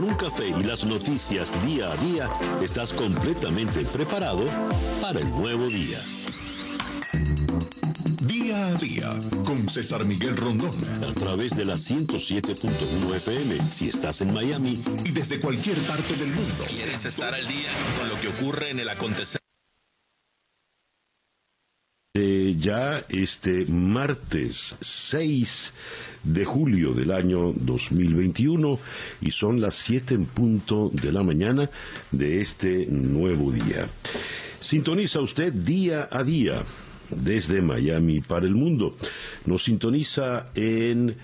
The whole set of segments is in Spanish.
Con un café y las noticias día a día, estás completamente preparado para el nuevo día. Día a día con César Miguel Rondón. A través de la 107.1 FM si estás en Miami y desde cualquier parte del mundo. ¿Quieres estar al día con lo que ocurre en el acontecer? Ya este martes 6 de julio del año 2021 y son las 7 en punto de la mañana de este nuevo día. Sintoniza usted día a día desde Miami para el mundo. Nos sintoniza en,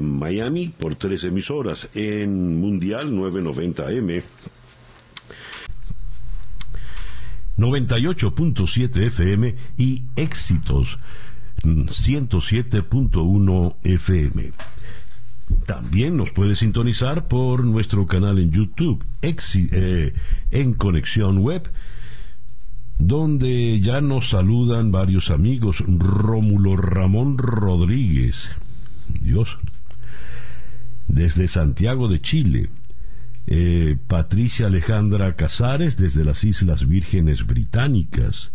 Miami por tres emisoras, en Mundial 990M 98.7 FM y Éxitos 107.1 FM. También nos puede sintonizar por nuestro canal en YouTube, eh, en Conexión Web, donde ya nos saludan varios amigos. Rómulo Ramón Rodríguez, Dios, desde Santiago de Chile. Eh, Patricia Alejandra Casares desde las Islas Vírgenes Británicas,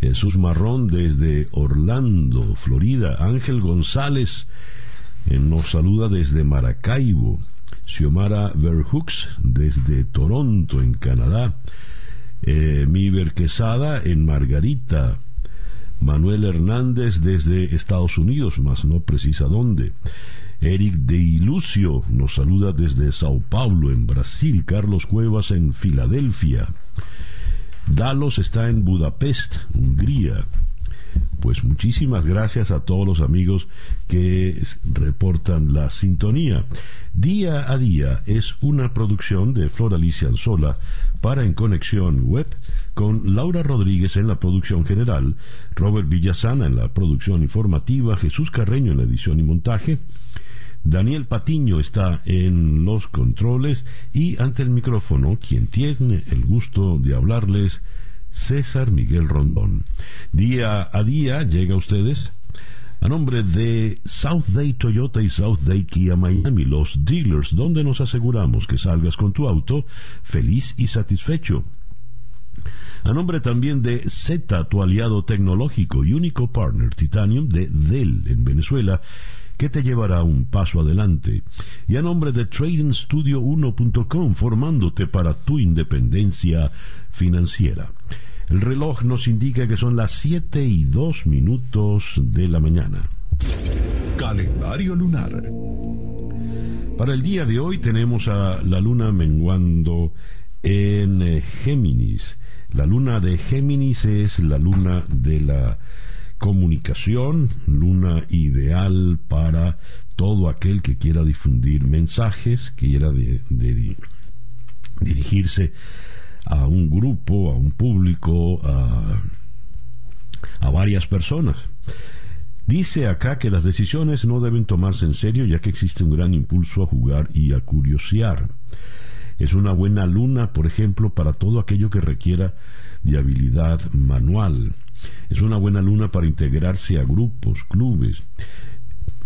Jesús Marrón desde Orlando, Florida, Ángel González eh, nos saluda desde Maracaibo, Xiomara Verhooks desde Toronto, en Canadá, eh, Quesada en Margarita, Manuel Hernández desde Estados Unidos, más no precisa dónde. Eric de Ilucio nos saluda desde Sao Paulo, en Brasil. Carlos Cuevas en Filadelfia. Dalos está en Budapest, Hungría. Pues muchísimas gracias a todos los amigos que reportan la sintonía. Día a día es una producción de Flor Alicia Anzola para En Conexión Web con Laura Rodríguez en la producción general, Robert Villasana en la producción informativa, Jesús Carreño en la edición y montaje, Daniel Patiño está en los controles y ante el micrófono quien tiene el gusto de hablarles, César Miguel Rondón. Día a día llega a ustedes a nombre de South Day Toyota y South Day Kia Miami, los dealers donde nos aseguramos que salgas con tu auto feliz y satisfecho. A nombre también de Z, tu aliado tecnológico y único partner Titanium de Dell en Venezuela, que te llevará un paso adelante. Y a nombre de tradingstudio1.com, formándote para tu independencia financiera. El reloj nos indica que son las 7 y 2 minutos de la mañana. Calendario lunar. Para el día de hoy tenemos a la luna menguando en eh, Géminis. La luna de Géminis es la luna de la comunicación, luna ideal para todo aquel que quiera difundir mensajes, quiera dirigirse a un grupo, a un público, a, a varias personas. Dice acá que las decisiones no deben tomarse en serio ya que existe un gran impulso a jugar y a curiosear. Es una buena luna, por ejemplo, para todo aquello que requiera de habilidad manual. Es una buena luna para integrarse a grupos, clubes.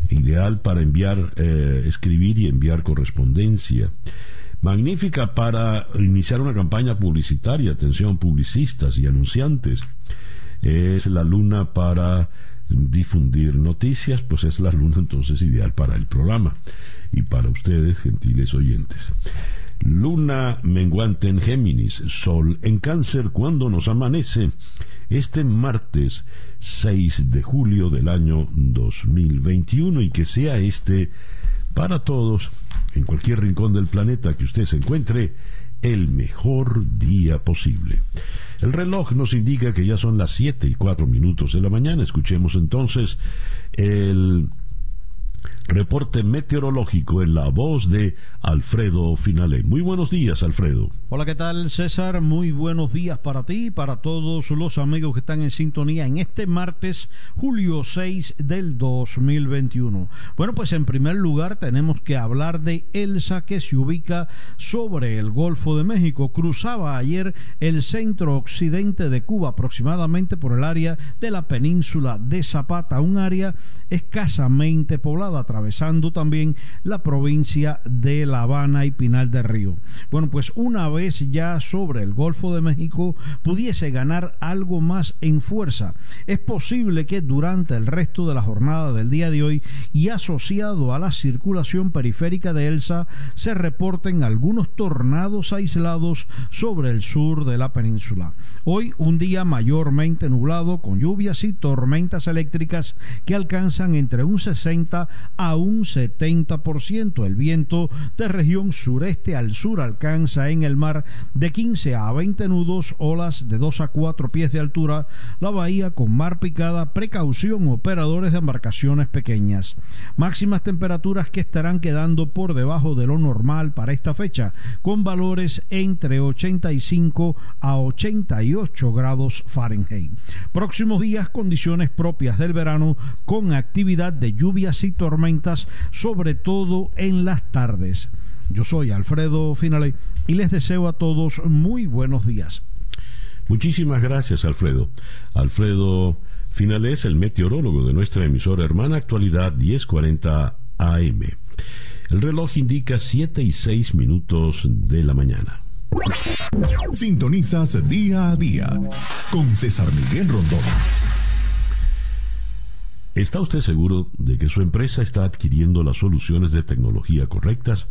Ideal para enviar, eh, escribir y enviar correspondencia. Magnífica para iniciar una campaña publicitaria, atención, publicistas y anunciantes. Es la luna para difundir noticias, pues es la luna entonces ideal para el programa y para ustedes, gentiles oyentes. Luna menguante en Géminis, Sol en Cáncer cuando nos amanece este martes 6 de julio del año 2021 y que sea este para todos, en cualquier rincón del planeta que usted se encuentre, el mejor día posible. El reloj nos indica que ya son las 7 y 4 minutos de la mañana. Escuchemos entonces el Reporte meteorológico en la voz de Alfredo Finale. Muy buenos días, Alfredo. Hola, ¿qué tal, César? Muy buenos días para ti y para todos los amigos que están en sintonía en este martes, julio 6 del 2021. Bueno, pues en primer lugar tenemos que hablar de Elsa que se ubica sobre el Golfo de México. Cruzaba ayer el centro occidente de Cuba, aproximadamente por el área de la península de Zapata, un área escasamente poblada atravesando también la provincia de La Habana y Pinal del Río. Bueno, pues una vez ya sobre el Golfo de México pudiese ganar algo más en fuerza. Es posible que durante el resto de la jornada del día de hoy y asociado a la circulación periférica de Elsa se reporten algunos tornados aislados sobre el sur de la península. Hoy un día mayormente nublado con lluvias y tormentas eléctricas que alcanzan entre un 60 a un 70%. El viento de región sureste al sur alcanza en el mar de 15 a 20 nudos, olas de 2 a 4 pies de altura, la bahía con mar picada, precaución operadores de embarcaciones pequeñas. Máximas temperaturas que estarán quedando por debajo de lo normal para esta fecha, con valores entre 85 a 88 grados Fahrenheit. Próximos días, condiciones propias del verano con actividad de lluvias y tormentas, sobre todo en las tardes. Yo soy Alfredo Finale y les deseo a todos muy buenos días. Muchísimas gracias, Alfredo. Alfredo Finale es el meteorólogo de nuestra emisora hermana Actualidad 1040 AM. El reloj indica 7 y 6 minutos de la mañana. Sintonizas día a día con César Miguel Rondón. ¿Está usted seguro de que su empresa está adquiriendo las soluciones de tecnología correctas?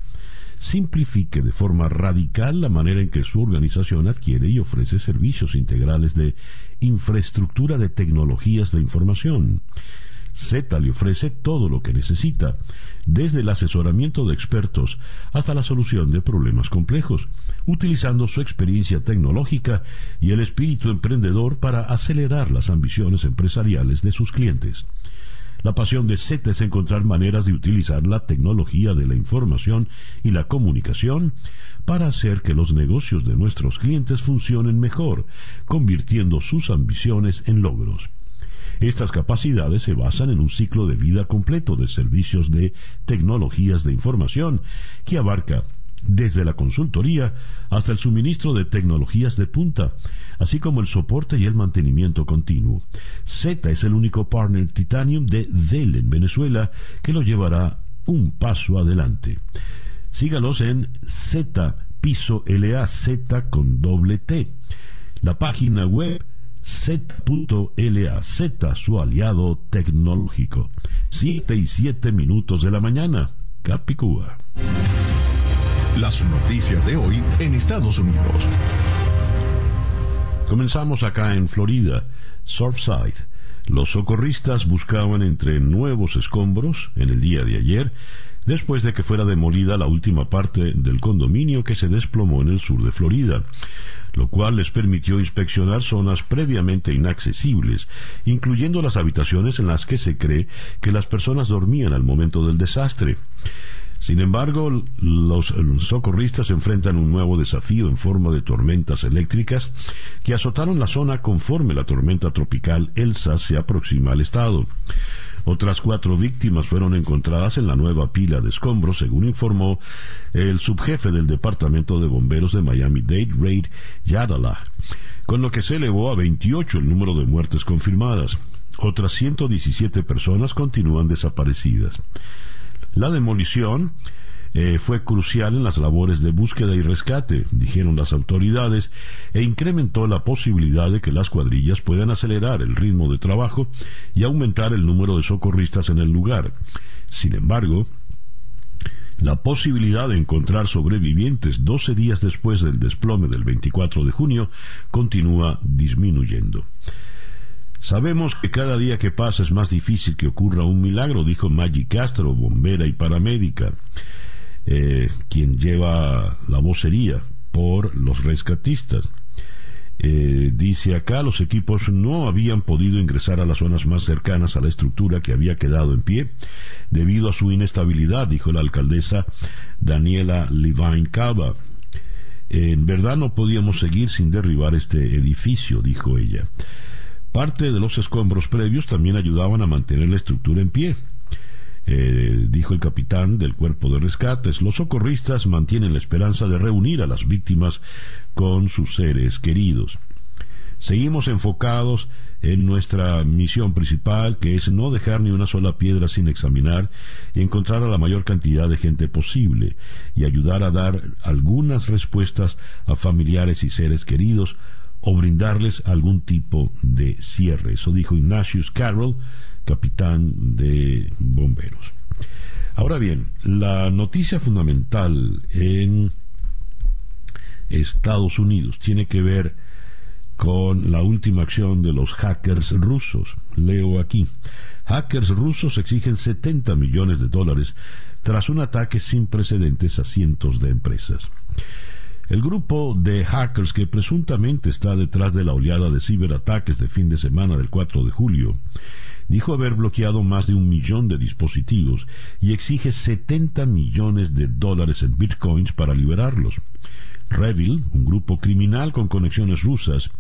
Simplifique de forma radical la manera en que su organización adquiere y ofrece servicios integrales de infraestructura de tecnologías de información. Z le ofrece todo lo que necesita, desde el asesoramiento de expertos hasta la solución de problemas complejos, utilizando su experiencia tecnológica y el espíritu emprendedor para acelerar las ambiciones empresariales de sus clientes. La pasión de Z es encontrar maneras de utilizar la tecnología de la información y la comunicación para hacer que los negocios de nuestros clientes funcionen mejor, convirtiendo sus ambiciones en logros. Estas capacidades se basan en un ciclo de vida completo de servicios de tecnologías de información que abarca desde la consultoría hasta el suministro de tecnologías de punta, así como el soporte y el mantenimiento continuo. Z es el único partner Titanium de Dell en Venezuela que lo llevará un paso adelante. Sígalos en Z piso LA Z con doble T. La página web Z.LA, Z, su aliado tecnológico. 7 y 7 minutos de la mañana, Capicúa. Las noticias de hoy en Estados Unidos. Comenzamos acá en Florida, Surfside. Los socorristas buscaban entre nuevos escombros en el día de ayer, después de que fuera demolida la última parte del condominio que se desplomó en el sur de Florida lo cual les permitió inspeccionar zonas previamente inaccesibles, incluyendo las habitaciones en las que se cree que las personas dormían al momento del desastre. Sin embargo, los socorristas enfrentan un nuevo desafío en forma de tormentas eléctricas que azotaron la zona conforme la tormenta tropical Elsa se aproxima al estado. Otras cuatro víctimas fueron encontradas en la nueva pila de escombros, según informó el subjefe del Departamento de Bomberos de Miami-Dade, Raid Yadala, con lo que se elevó a 28 el número de muertes confirmadas. Otras 117 personas continúan desaparecidas. La demolición eh, fue crucial en las labores de búsqueda y rescate, dijeron las autoridades, e incrementó la posibilidad de que las cuadrillas puedan acelerar el ritmo de trabajo y aumentar el número de socorristas en el lugar. Sin embargo, la posibilidad de encontrar sobrevivientes 12 días después del desplome del 24 de junio continúa disminuyendo. Sabemos que cada día que pasa es más difícil que ocurra un milagro, dijo Maggie Castro, bombera y paramédica. Eh, quien lleva la vocería por los rescatistas. Eh, dice acá, los equipos no habían podido ingresar a las zonas más cercanas a la estructura que había quedado en pie debido a su inestabilidad, dijo la alcaldesa Daniela Levine Cava. En verdad no podíamos seguir sin derribar este edificio, dijo ella. Parte de los escombros previos también ayudaban a mantener la estructura en pie. Eh, dijo el capitán del cuerpo de rescates, los socorristas mantienen la esperanza de reunir a las víctimas con sus seres queridos. Seguimos enfocados en nuestra misión principal, que es no dejar ni una sola piedra sin examinar y encontrar a la mayor cantidad de gente posible y ayudar a dar algunas respuestas a familiares y seres queridos o brindarles algún tipo de cierre. Eso dijo Ignatius Carroll, capitán de bomberos. Ahora bien, la noticia fundamental en Estados Unidos tiene que ver con la última acción de los hackers rusos. Leo aquí. Hackers rusos exigen 70 millones de dólares tras un ataque sin precedentes a cientos de empresas. El grupo de hackers que presuntamente está detrás de la oleada de ciberataques de fin de semana del 4 de julio dijo haber bloqueado más de un millón de dispositivos y exige 70 millones de dólares en bitcoins para liberarlos. Revil, un grupo criminal con conexiones rusas,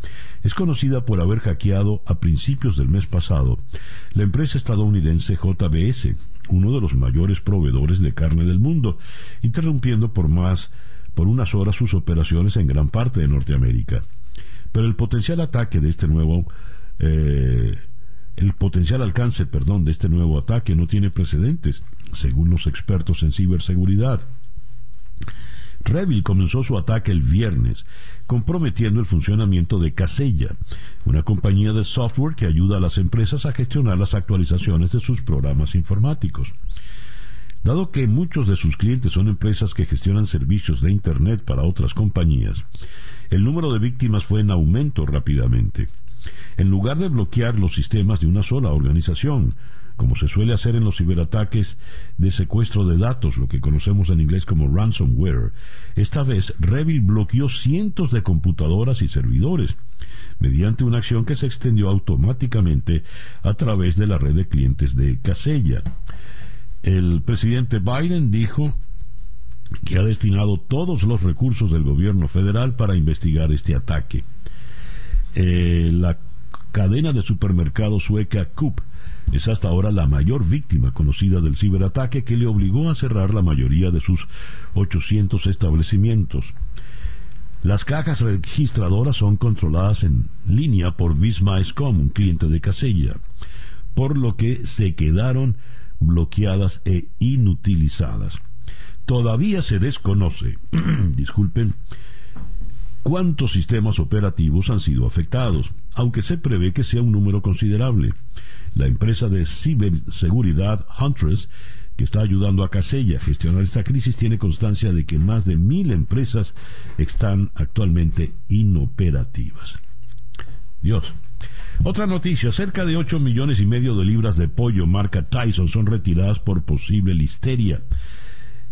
es conocida por haber hackeado a principios del mes pasado la empresa estadounidense JBS, uno de los mayores proveedores de carne del mundo, interrumpiendo por más por unas horas sus operaciones en gran parte de Norteamérica. Pero el potencial ataque de este nuevo eh, el potencial alcance, perdón, de este nuevo ataque no tiene precedentes, según los expertos en ciberseguridad. Revil comenzó su ataque el viernes, comprometiendo el funcionamiento de Casella, una compañía de software que ayuda a las empresas a gestionar las actualizaciones de sus programas informáticos. Dado que muchos de sus clientes son empresas que gestionan servicios de Internet para otras compañías, el número de víctimas fue en aumento rápidamente. En lugar de bloquear los sistemas de una sola organización, como se suele hacer en los ciberataques de secuestro de datos, lo que conocemos en inglés como ransomware. Esta vez, Revil bloqueó cientos de computadoras y servidores, mediante una acción que se extendió automáticamente a través de la red de clientes de Casella. El presidente Biden dijo que ha destinado todos los recursos del gobierno federal para investigar este ataque. Eh, la cadena de supermercados sueca Coop es hasta ahora la mayor víctima conocida del ciberataque que le obligó a cerrar la mayoría de sus 800 establecimientos. Las cajas registradoras son controladas en línea por Visma.com, un cliente de Casella, por lo que se quedaron bloqueadas e inutilizadas. Todavía se desconoce, disculpen, cuántos sistemas operativos han sido afectados, aunque se prevé que sea un número considerable. La empresa de ciberseguridad Huntress, que está ayudando a Casella a gestionar esta crisis, tiene constancia de que más de mil empresas están actualmente inoperativas. Dios. Otra noticia, cerca de 8 millones y medio de libras de pollo marca Tyson son retiradas por posible listeria.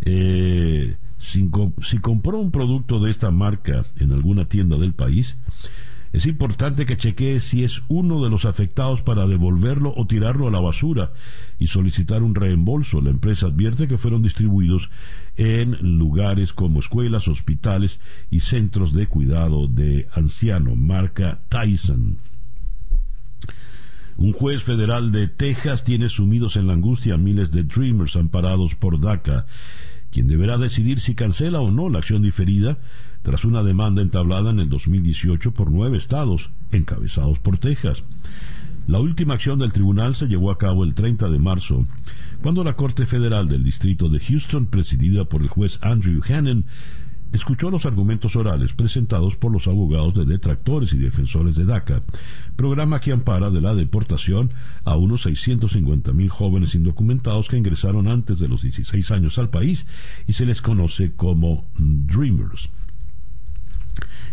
Eh, si, compró un producto de esta marca en alguna tienda del país, es importante que chequee si es uno de los afectados para devolverlo o tirarlo a la basura y solicitar un reembolso. La empresa advierte que fueron distribuidos en lugares como escuelas, hospitales y centros de cuidado de anciano, marca Tyson. Un juez federal de Texas tiene sumidos en la angustia a miles de Dreamers amparados por DACA quien deberá decidir si cancela o no la acción diferida tras una demanda entablada en el 2018 por nueve estados, encabezados por Texas. La última acción del tribunal se llevó a cabo el 30 de marzo, cuando la Corte Federal del Distrito de Houston, presidida por el juez Andrew Hannon, escuchó los argumentos orales presentados por los abogados de detractores y defensores de DACA, programa que ampara de la deportación a unos 650 mil jóvenes indocumentados que ingresaron antes de los 16 años al país y se les conoce como Dreamers.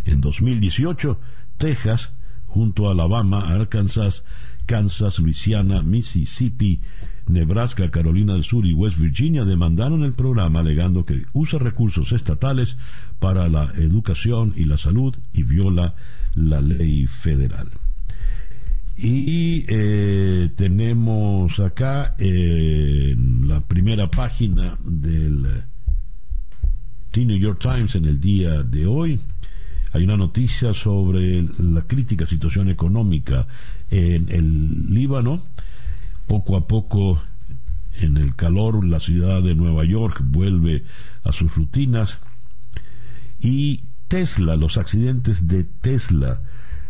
En 2018, Texas, junto a Alabama, Arkansas, Kansas, Luisiana, Mississippi, Nebraska, Carolina del Sur y West Virginia demandaron el programa alegando que usa recursos estatales para la educación y la salud y viola la ley federal. Y eh, tenemos acá en la primera página del New York Times en el día de hoy. Hay una noticia sobre la crítica situación económica en el Líbano poco a poco en el calor la ciudad de Nueva York vuelve a sus rutinas y Tesla, los accidentes de Tesla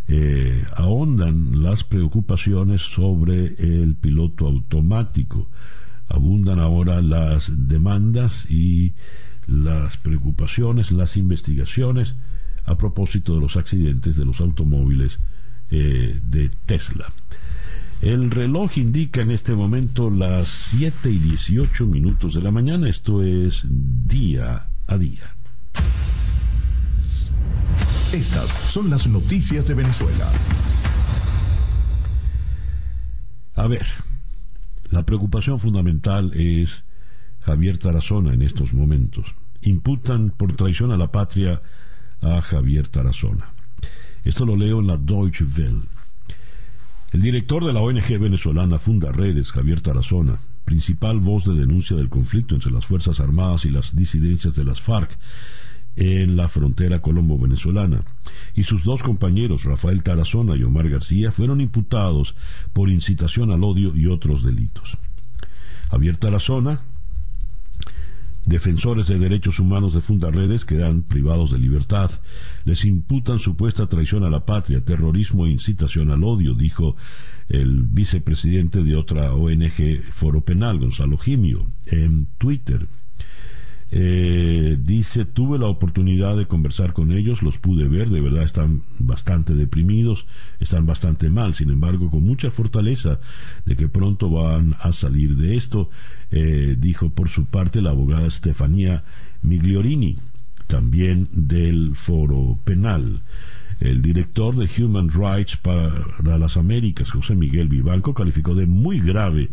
eh, ahondan las preocupaciones sobre el piloto automático. Abundan ahora las demandas y las preocupaciones, las investigaciones a propósito de los accidentes de los automóviles eh, de Tesla. El reloj indica en este momento las 7 y 18 minutos de la mañana, esto es día a día. Estas son las noticias de Venezuela. A ver, la preocupación fundamental es Javier Tarazona en estos momentos. Imputan por traición a la patria a Javier Tarazona. Esto lo leo en la Deutsche Welle. El director de la ONG venezolana Funda Redes, Javier Tarazona, principal voz de denuncia del conflicto entre las Fuerzas Armadas y las disidencias de las FARC, en la frontera colombo-venezolana, y sus dos compañeros, Rafael Tarazona y Omar García, fueron imputados por incitación al odio y otros delitos. Javier Tarazona, defensores de derechos humanos de Fundaredes quedan privados de libertad. Les imputan supuesta traición a la patria, terrorismo e incitación al odio, dijo el vicepresidente de otra ONG Foro Penal, Gonzalo Jimio, en Twitter. Eh, dice, tuve la oportunidad de conversar con ellos, los pude ver, de verdad están bastante deprimidos, están bastante mal, sin embargo, con mucha fortaleza de que pronto van a salir de esto, eh, dijo por su parte la abogada Estefanía Migliorini, también del foro penal. El director de Human Rights para las Américas, José Miguel Vivanco, calificó de muy grave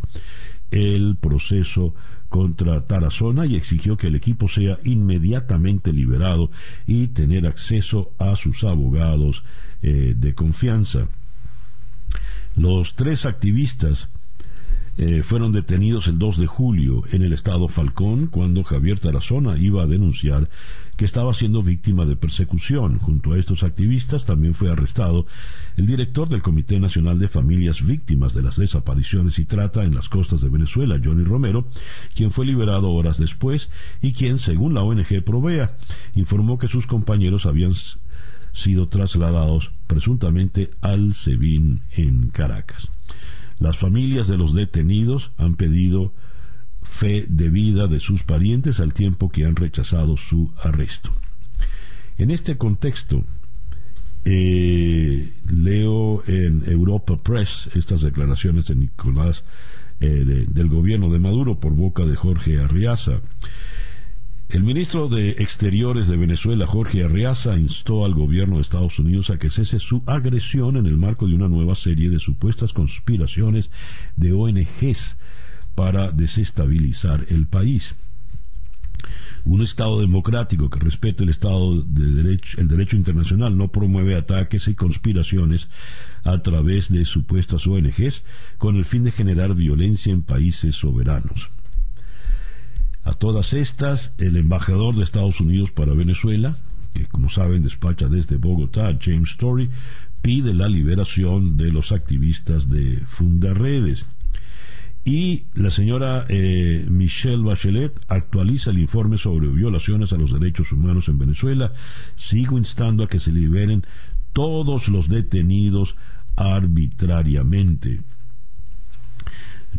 el proceso contra Tarazona y exigió que el equipo sea inmediatamente liberado y tener acceso a sus abogados eh, de confianza. Los tres activistas eh, fueron detenidos el 2 de julio en el estado Falcón cuando Javier Tarazona iba a denunciar que estaba siendo víctima de persecución. Junto a estos activistas también fue arrestado el director del Comité Nacional de Familias Víctimas de las Desapariciones y Trata en las costas de Venezuela, Johnny Romero, quien fue liberado horas después y quien, según la ONG Provea, informó que sus compañeros habían sido trasladados presuntamente al SEBIN en Caracas. Las familias de los detenidos han pedido fe de vida de sus parientes al tiempo que han rechazado su arresto. En este contexto, eh, leo en Europa Press estas declaraciones de Nicolás eh, del gobierno de Maduro por boca de Jorge Arriaza. El ministro de Exteriores de Venezuela, Jorge Arriaza, instó al gobierno de Estados Unidos a que cese su agresión en el marco de una nueva serie de supuestas conspiraciones de ONGs para desestabilizar el país. Un Estado democrático que respete el Estado de derecho, el derecho internacional no promueve ataques y conspiraciones a través de supuestas ONGs con el fin de generar violencia en países soberanos. A todas estas, el embajador de Estados Unidos para Venezuela, que como saben despacha desde Bogotá, James Story, pide la liberación de los activistas de Fundaredes. Y la señora eh, Michelle Bachelet actualiza el informe sobre violaciones a los derechos humanos en Venezuela. Sigo instando a que se liberen todos los detenidos arbitrariamente.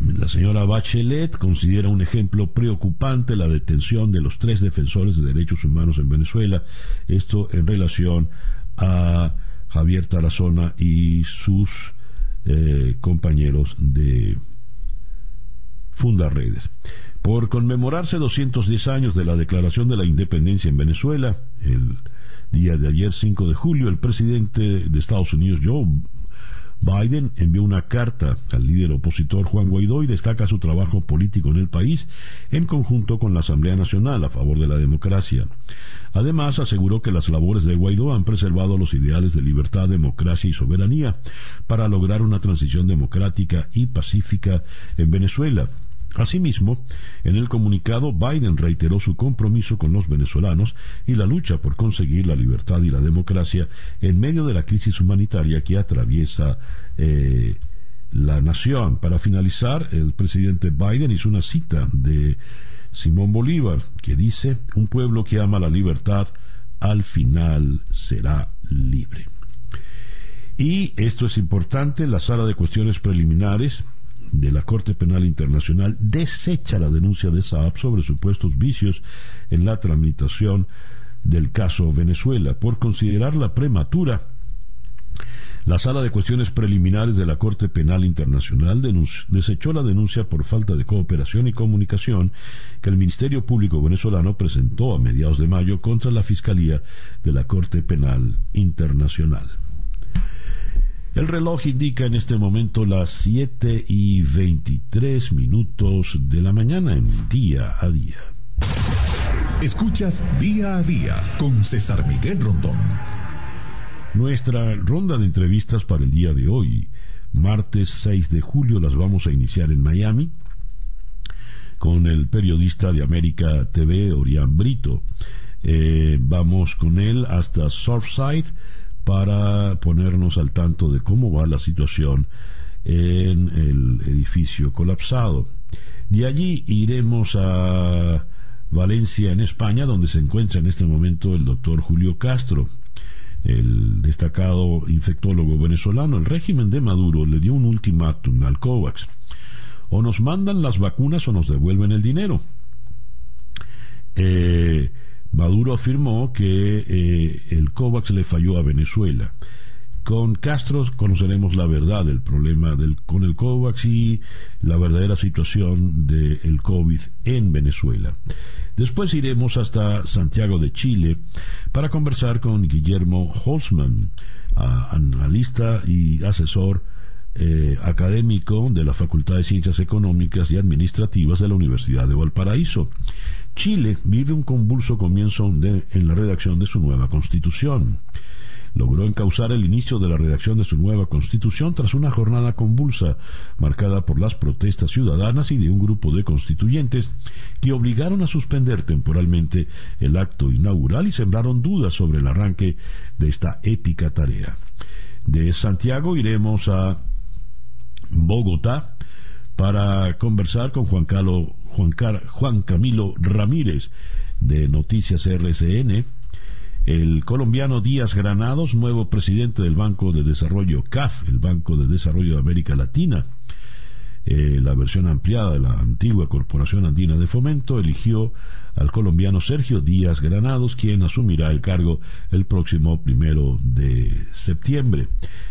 La señora Bachelet considera un ejemplo preocupante la detención de los tres defensores de derechos humanos en Venezuela, esto en relación a Javier Tarazona y sus eh, compañeros de Fundaredes. Por conmemorarse 210 años de la declaración de la independencia en Venezuela, el día de ayer 5 de julio, el presidente de Estados Unidos, Joe Biden envió una carta al líder opositor Juan Guaidó y destaca su trabajo político en el país en conjunto con la Asamblea Nacional a favor de la democracia. Además, aseguró que las labores de Guaidó han preservado los ideales de libertad, democracia y soberanía para lograr una transición democrática y pacífica en Venezuela Asimismo, en el comunicado, Biden reiteró su compromiso con los venezolanos y la lucha por conseguir la libertad y la democracia en medio de la crisis humanitaria que atraviesa eh, la nación. Para finalizar, el presidente Biden hizo una cita de Simón Bolívar que dice, un pueblo que ama la libertad al final será libre. Y esto es importante, la sala de cuestiones preliminares de la Corte Penal Internacional desecha la denuncia de Saab sobre supuestos vicios en la tramitación del caso Venezuela por considerarla prematura. La Sala de Cuestiones Preliminares de la Corte Penal Internacional desechó la denuncia por falta de cooperación y comunicación que el Ministerio Público venezolano presentó a mediados de mayo contra la Fiscalía de la Corte Penal Internacional. El reloj indica en este momento las 7 y 23 minutos de la mañana en día a día. Escuchas día a día con César Miguel Rondón. Nuestra ronda de entrevistas para el día de hoy, martes 6 de julio, las vamos a iniciar en Miami con el periodista de América TV, Orián Brito. Eh, vamos con él hasta Surfside para ponernos al tanto de cómo va la situación en el edificio colapsado. De allí iremos a Valencia, en España, donde se encuentra en este momento el doctor Julio Castro, el destacado infectólogo venezolano. El régimen de Maduro le dio un ultimátum al COVAX. O nos mandan las vacunas o nos devuelven el dinero. Eh, Maduro afirmó que eh, el COVAX le falló a Venezuela. Con Castro conoceremos la verdad del problema con el COVAX y la verdadera situación del COVID en Venezuela. Después iremos hasta Santiago de Chile para conversar con Guillermo Holzman, analista y asesor eh, académico de la Facultad de Ciencias Económicas y Administrativas de la Universidad de Valparaíso. Chile vive un convulso comienzo en la redacción de su nueva constitución. Logró encauzar el inicio de la redacción de su nueva constitución tras una jornada convulsa marcada por las protestas ciudadanas y de un grupo de constituyentes que obligaron a suspender temporalmente el acto inaugural y sembraron dudas sobre el arranque de esta épica tarea. De Santiago iremos a Bogotá para conversar con Juan, Juan, Camilo Ramírez de Noticias RCN, el colombiano Díaz Granados, nuevo presidente del Banco de Desarrollo CAF, el Banco de Desarrollo de América Latina, eh, la versión ampliada de la antigua Corporación Andina de Fomento, eligió al colombiano Sergio Díaz Granados, quien asumirá el cargo el próximo primero de septiembre.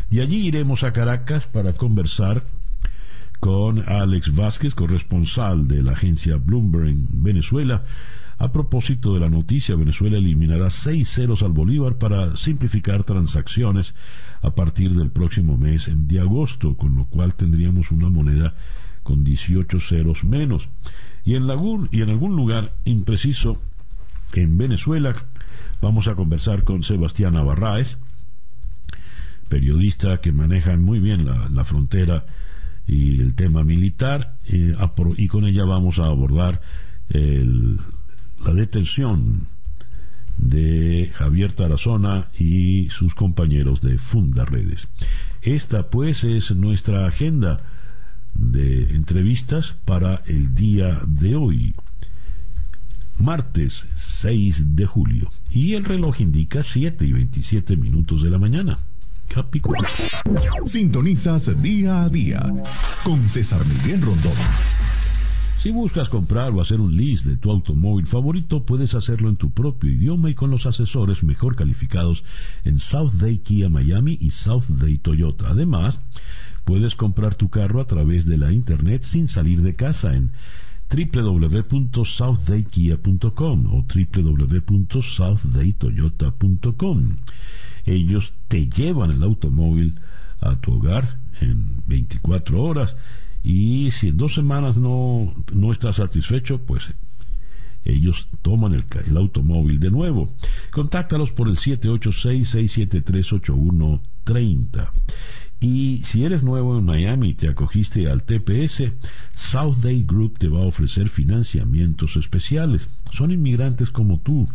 Y allí iremos a Caracas para conversar con Alex Vázquez, corresponsal de la agencia Bloomberg en Venezuela. A propósito de la noticia, Venezuela eliminará seis ceros al Bolívar para simplificar transacciones a partir del próximo mes de agosto, con lo cual tendríamos una moneda con 18 ceros menos. Y en, algún, y en algún lugar impreciso en Venezuela vamos a conversar con Sebastián Navarraez, periodista que maneja muy bien la, la frontera y el tema militar y con ella vamos a abordar la detención de Javier Tarazona y sus compañeros de Funda Redes. Esta pues es nuestra agenda de entrevistas para el día de hoy, martes 6 de julio, y el reloj indica 7 y 27 minutos de la mañana. Sintonizas día a día con César Miguel Rondón. Si buscas comprar o hacer un list de tu automóvil favorito, puedes hacerlo en tu propio idioma y con los asesores mejor calificados en South Day Kia Miami y South Day Toyota. Además, puedes comprar tu carro a través de la internet sin salir de casa en www.southdaykia.com o www.southdaytoyota.com ellos te llevan el automóvil a tu hogar en 24 horas y si en dos semanas no, no estás satisfecho, pues ellos toman el, el, automóvil de nuevo. Contáctalos por el 786-673-8130. Y si eres nuevo en Miami y te acogiste al TPS, South Day Group te va a ofrecer financiamientos especiales. Son inmigrantes como tú,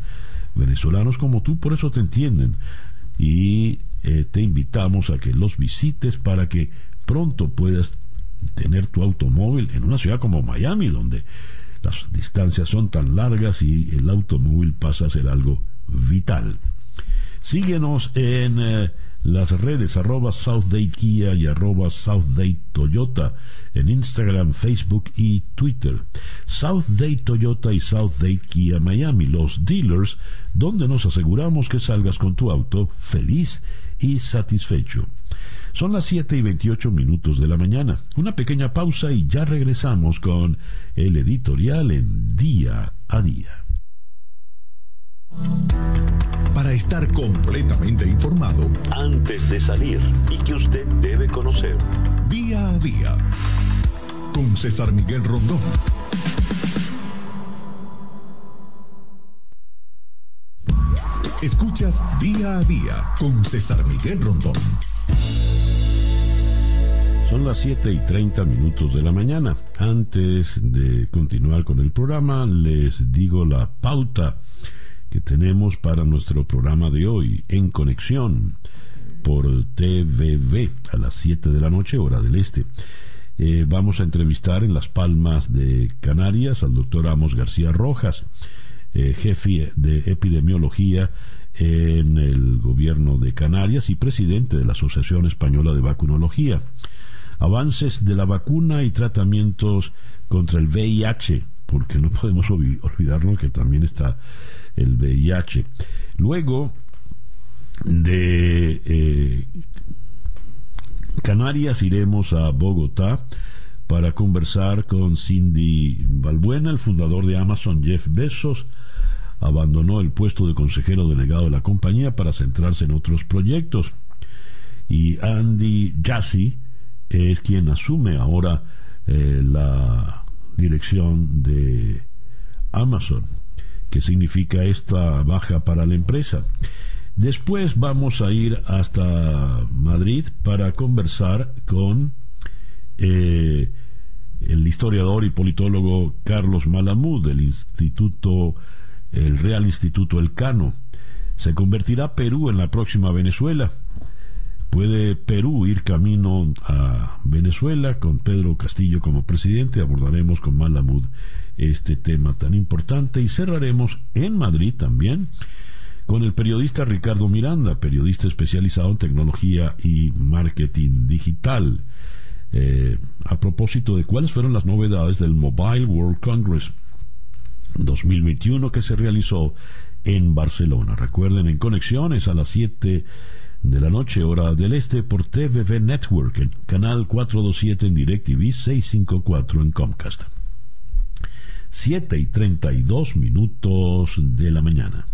venezolanos como tú, por eso te entienden y eh, te invitamos a que los visites para que pronto puedas tener tu automóvil en una ciudad como Miami, donde las distancias son tan largas y el automóvil pasa a ser algo vital. Síguenos en eh, las redes arroba Southdate Kia y arroba Southdate Toyota en Instagram, Facebook y Twitter. Southdate Toyota y Southdate Kia Miami, los dealers donde nos aseguramos que salgas con tu auto feliz y satisfecho. Son las 7 y 28 minutos de la mañana. Una pequeña pausa y ya regresamos con el editorial en día a día. Para estar completamente informado Antes de salir y que usted debe conocer. día a día con César Miguel Rondón. Escuchas día a día con César Miguel Rondón. Son las 7 y 30 minutos de la mañana. Antes de continuar con el programa, les digo la pauta que tenemos para nuestro programa de hoy en conexión por TVV a las 7 de la noche, hora del este. Eh, vamos a entrevistar en Las Palmas de Canarias al doctor Amos García Rojas, eh, jefe de epidemiología en el gobierno de Canarias y presidente de la Asociación Española de Vacunología. Avances de la vacuna y tratamientos contra el VIH, porque no podemos olvi- olvidarnos que también está el VIH. Luego de eh, Canarias iremos a Bogotá para conversar con Cindy Balbuena, el fundador de Amazon, Jeff Bezos. Abandonó el puesto de consejero delegado de la compañía para centrarse en otros proyectos. Y Andy Jassy es quien asume ahora eh, la dirección de Amazon. ¿Qué significa esta baja para la empresa? Después vamos a ir hasta Madrid para conversar con eh, el historiador y politólogo Carlos Malamud del Instituto, el Real Instituto Elcano. ¿Se convertirá Perú en la próxima Venezuela? ¿Puede Perú ir camino a Venezuela con Pedro Castillo como presidente? Abordaremos con Malamud este tema tan importante y cerraremos en Madrid también con el periodista Ricardo Miranda, periodista especializado en tecnología y marketing digital. Eh, a propósito de cuáles fueron las novedades del Mobile World Congress 2021 que se realizó en Barcelona. Recuerden, en conexiones a las 7 de la noche, hora del este, por TVV Network, en canal 427 en DirecTV, 654 en Comcast. 7 y 32 minutos de la mañana.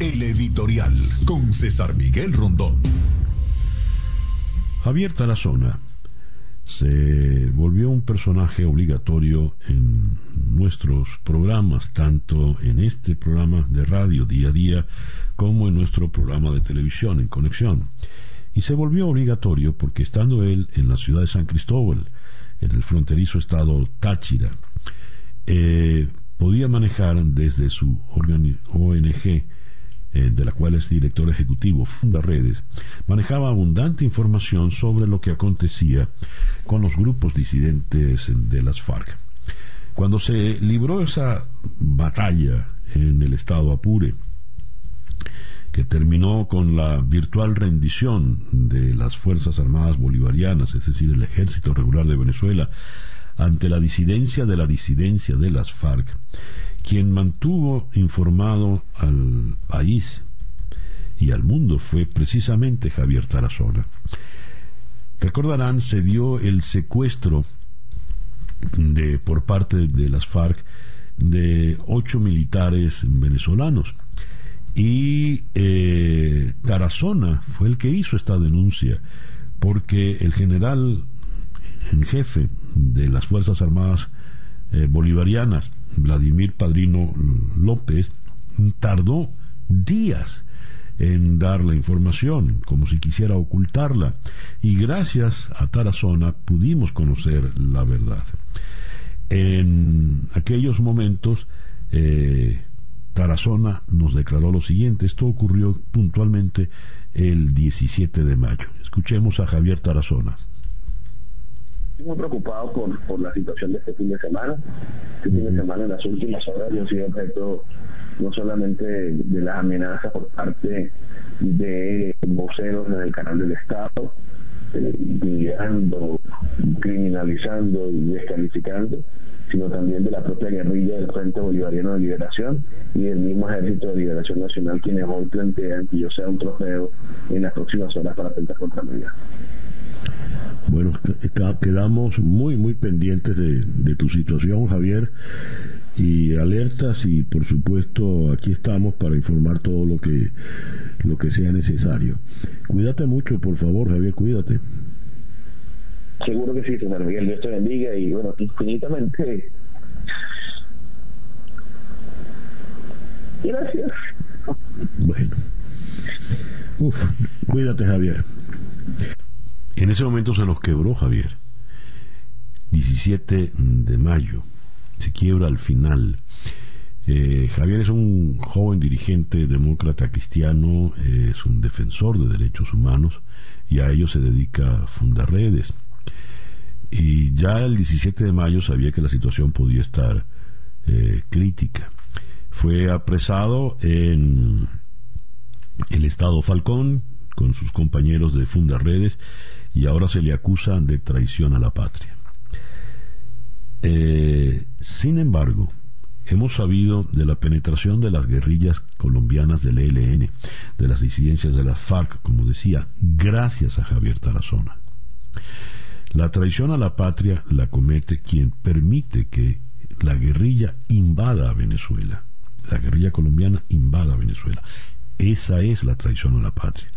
El editorial con César Miguel Rondón. Javier Tarazona se volvió un personaje obligatorio en nuestros programas, tanto en este programa de radio día a día como en nuestro programa de televisión en conexión. Y se volvió obligatorio porque estando él en la ciudad de San Cristóbal, en el fronterizo estado Táchira, eh, podía manejar desde su ONG eh, de la cual es director ejecutivo, Funda Redes, manejaba abundante información sobre lo que acontecía con los grupos disidentes de las FARC. Cuando se libró esa batalla en el estado Apure, que terminó con la virtual rendición de las Fuerzas Armadas Bolivarianas, es decir, el Ejército Regular de Venezuela, ante la disidencia de la disidencia de las FARC, quien mantuvo informado al país y al mundo fue precisamente Javier Tarazona. Recordarán, se dio el secuestro de, por parte de las FARC de ocho militares venezolanos. Y eh, Tarazona fue el que hizo esta denuncia, porque el general en jefe de las Fuerzas Armadas eh, Bolivarianas, Vladimir Padrino López, tardó días en dar la información, como si quisiera ocultarla, y gracias a Tarazona pudimos conocer la verdad. En aquellos momentos, eh, Tarazona nos declaró lo siguiente, esto ocurrió puntualmente el 17 de mayo. Escuchemos a Javier Tarazona. Estoy muy preocupado por, por la situación de este fin de semana. Este fin de semana, en las últimas horas, yo he sido objeto no solamente de las amenazas por parte de voceros del canal del Estado, eh, criminalizando y descalificando, sino también de la propia guerrilla del Frente Bolivariano de Liberación y del mismo Ejército de Liberación Nacional, quienes hoy plantean que yo sea un trofeo en las próximas horas para atentar contra mi vida. Bueno, quedamos muy, muy pendientes de, de tu situación, Javier y alertas y por supuesto aquí estamos para informar todo lo que lo que sea necesario. Cuídate mucho, por favor, Javier, cuídate. Seguro que sí, señor Miguel, Dios te bendiga y bueno, infinitamente gracias. Bueno. Uf, cuídate, Javier. En ese momento se nos quebró Javier. 17 de mayo se quiebra al final. Eh, Javier es un joven dirigente demócrata cristiano, es un defensor de derechos humanos y a ello se dedica a redes. Y ya el 17 de mayo sabía que la situación podía estar eh, crítica. Fue apresado en el estado Falcón con sus compañeros de Fundaredes y ahora se le acusa de traición a la patria. Eh, sin embargo, hemos sabido de la penetración de las guerrillas colombianas del ELN, de las disidencias de la FARC, como decía, gracias a Javier Tarazona. La traición a la patria la comete quien permite que la guerrilla invada a Venezuela. La guerrilla colombiana invada a Venezuela. Esa es la traición a la patria.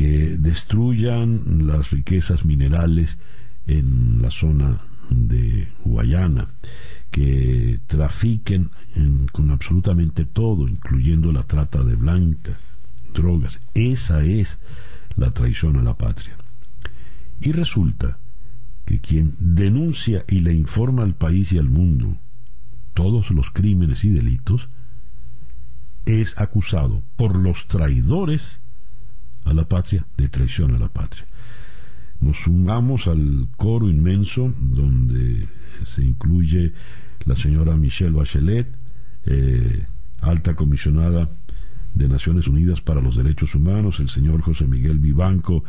Que destruyan las riquezas minerales en la zona de Guayana, que trafiquen con absolutamente todo, incluyendo la trata de blancas, drogas. Esa es la traición a la patria. Y resulta que quien denuncia y le informa al país y al mundo todos los crímenes y delitos es acusado por los traidores a la patria de traición a la patria. Nos sumamos al coro inmenso donde se incluye la señora Michelle Bachelet, eh, alta comisionada de Naciones Unidas para los Derechos Humanos, el señor José Miguel Vivanco,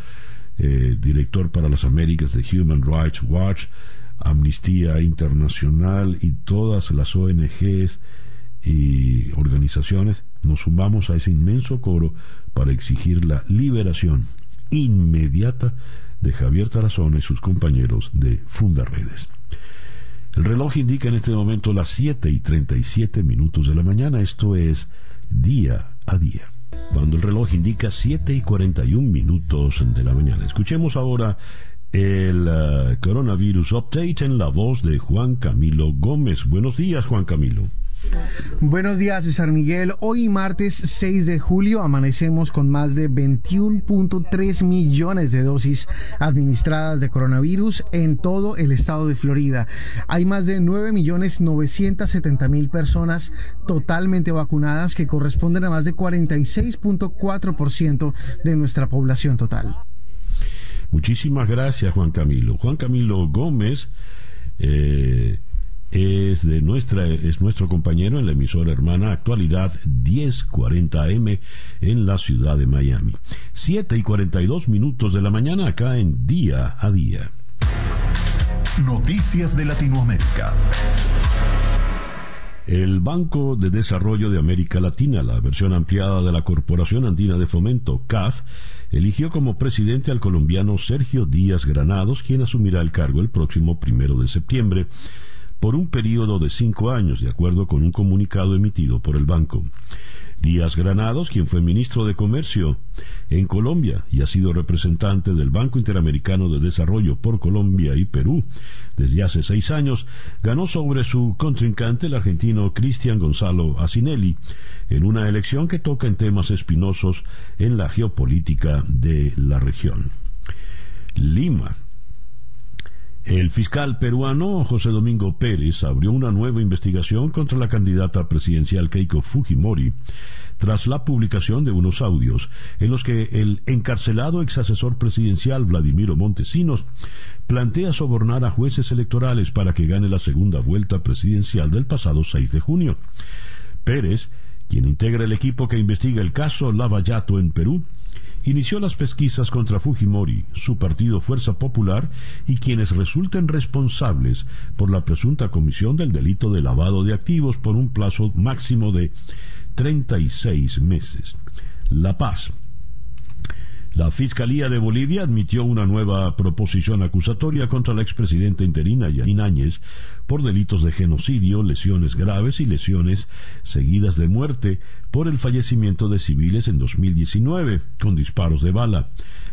eh, director para las Américas de Human Rights Watch, Amnistía Internacional y todas las ONGs y organizaciones, nos sumamos a ese inmenso coro para exigir la liberación inmediata de Javier Tarazona y sus compañeros de Fundaredes. El reloj indica en este momento las 7 y 37 minutos de la mañana, esto es día a día. Cuando el reloj indica 7 y 41 minutos de la mañana. Escuchemos ahora el uh, coronavirus update en la voz de Juan Camilo Gómez. Buenos días, Juan Camilo. Buenos días, César Miguel. Hoy martes 6 de julio amanecemos con más de 21.3 millones de dosis administradas de coronavirus en todo el estado de Florida. Hay más de 9 millones 970 mil personas totalmente vacunadas que corresponden a más de 46.4% de nuestra población total. Muchísimas gracias, Juan Camilo. Juan Camilo Gómez. Eh, es de nuestra es nuestro compañero en la emisora hermana Actualidad 1040 AM en la ciudad de Miami. 7 y 42 minutos de la mañana acá en Día a Día. Noticias de Latinoamérica. El Banco de Desarrollo de América Latina, la versión ampliada de la Corporación Andina de Fomento, CAF, eligió como presidente al colombiano Sergio Díaz Granados, quien asumirá el cargo el próximo primero de septiembre por un periodo de cinco años, de acuerdo con un comunicado emitido por el banco. Díaz Granados, quien fue ministro de Comercio en Colombia y ha sido representante del Banco Interamericano de Desarrollo por Colombia y Perú desde hace seis años, ganó sobre su contrincante, el argentino Cristian Gonzalo Asinelli, en una elección que toca en temas espinosos en la geopolítica de la región. Lima El fiscal peruano José Domingo Pérez abrió una nueva investigación contra la candidata presidencial Keiko Fujimori tras la publicación de unos audios en los que el encarcelado ex asesor presidencial Vladimiro Montesinos plantea sobornar a jueces electorales para que gane la segunda vuelta presidencial del pasado 6 de junio. Pérez, quien integra el equipo que investiga el caso Lavallato en Perú, inició las pesquisas contra Fujimori, su partido Fuerza Popular y quienes resulten responsables por la presunta comisión del delito de lavado de activos por un plazo máximo de 36 meses. La Paz. La Fiscalía de Bolivia admitió una nueva proposición acusatoria contra la expresidenta interina Yanin Áñez por delitos de genocidio, lesiones graves y lesiones seguidas de muerte por el fallecimiento de civiles en 2019 con disparos de bala.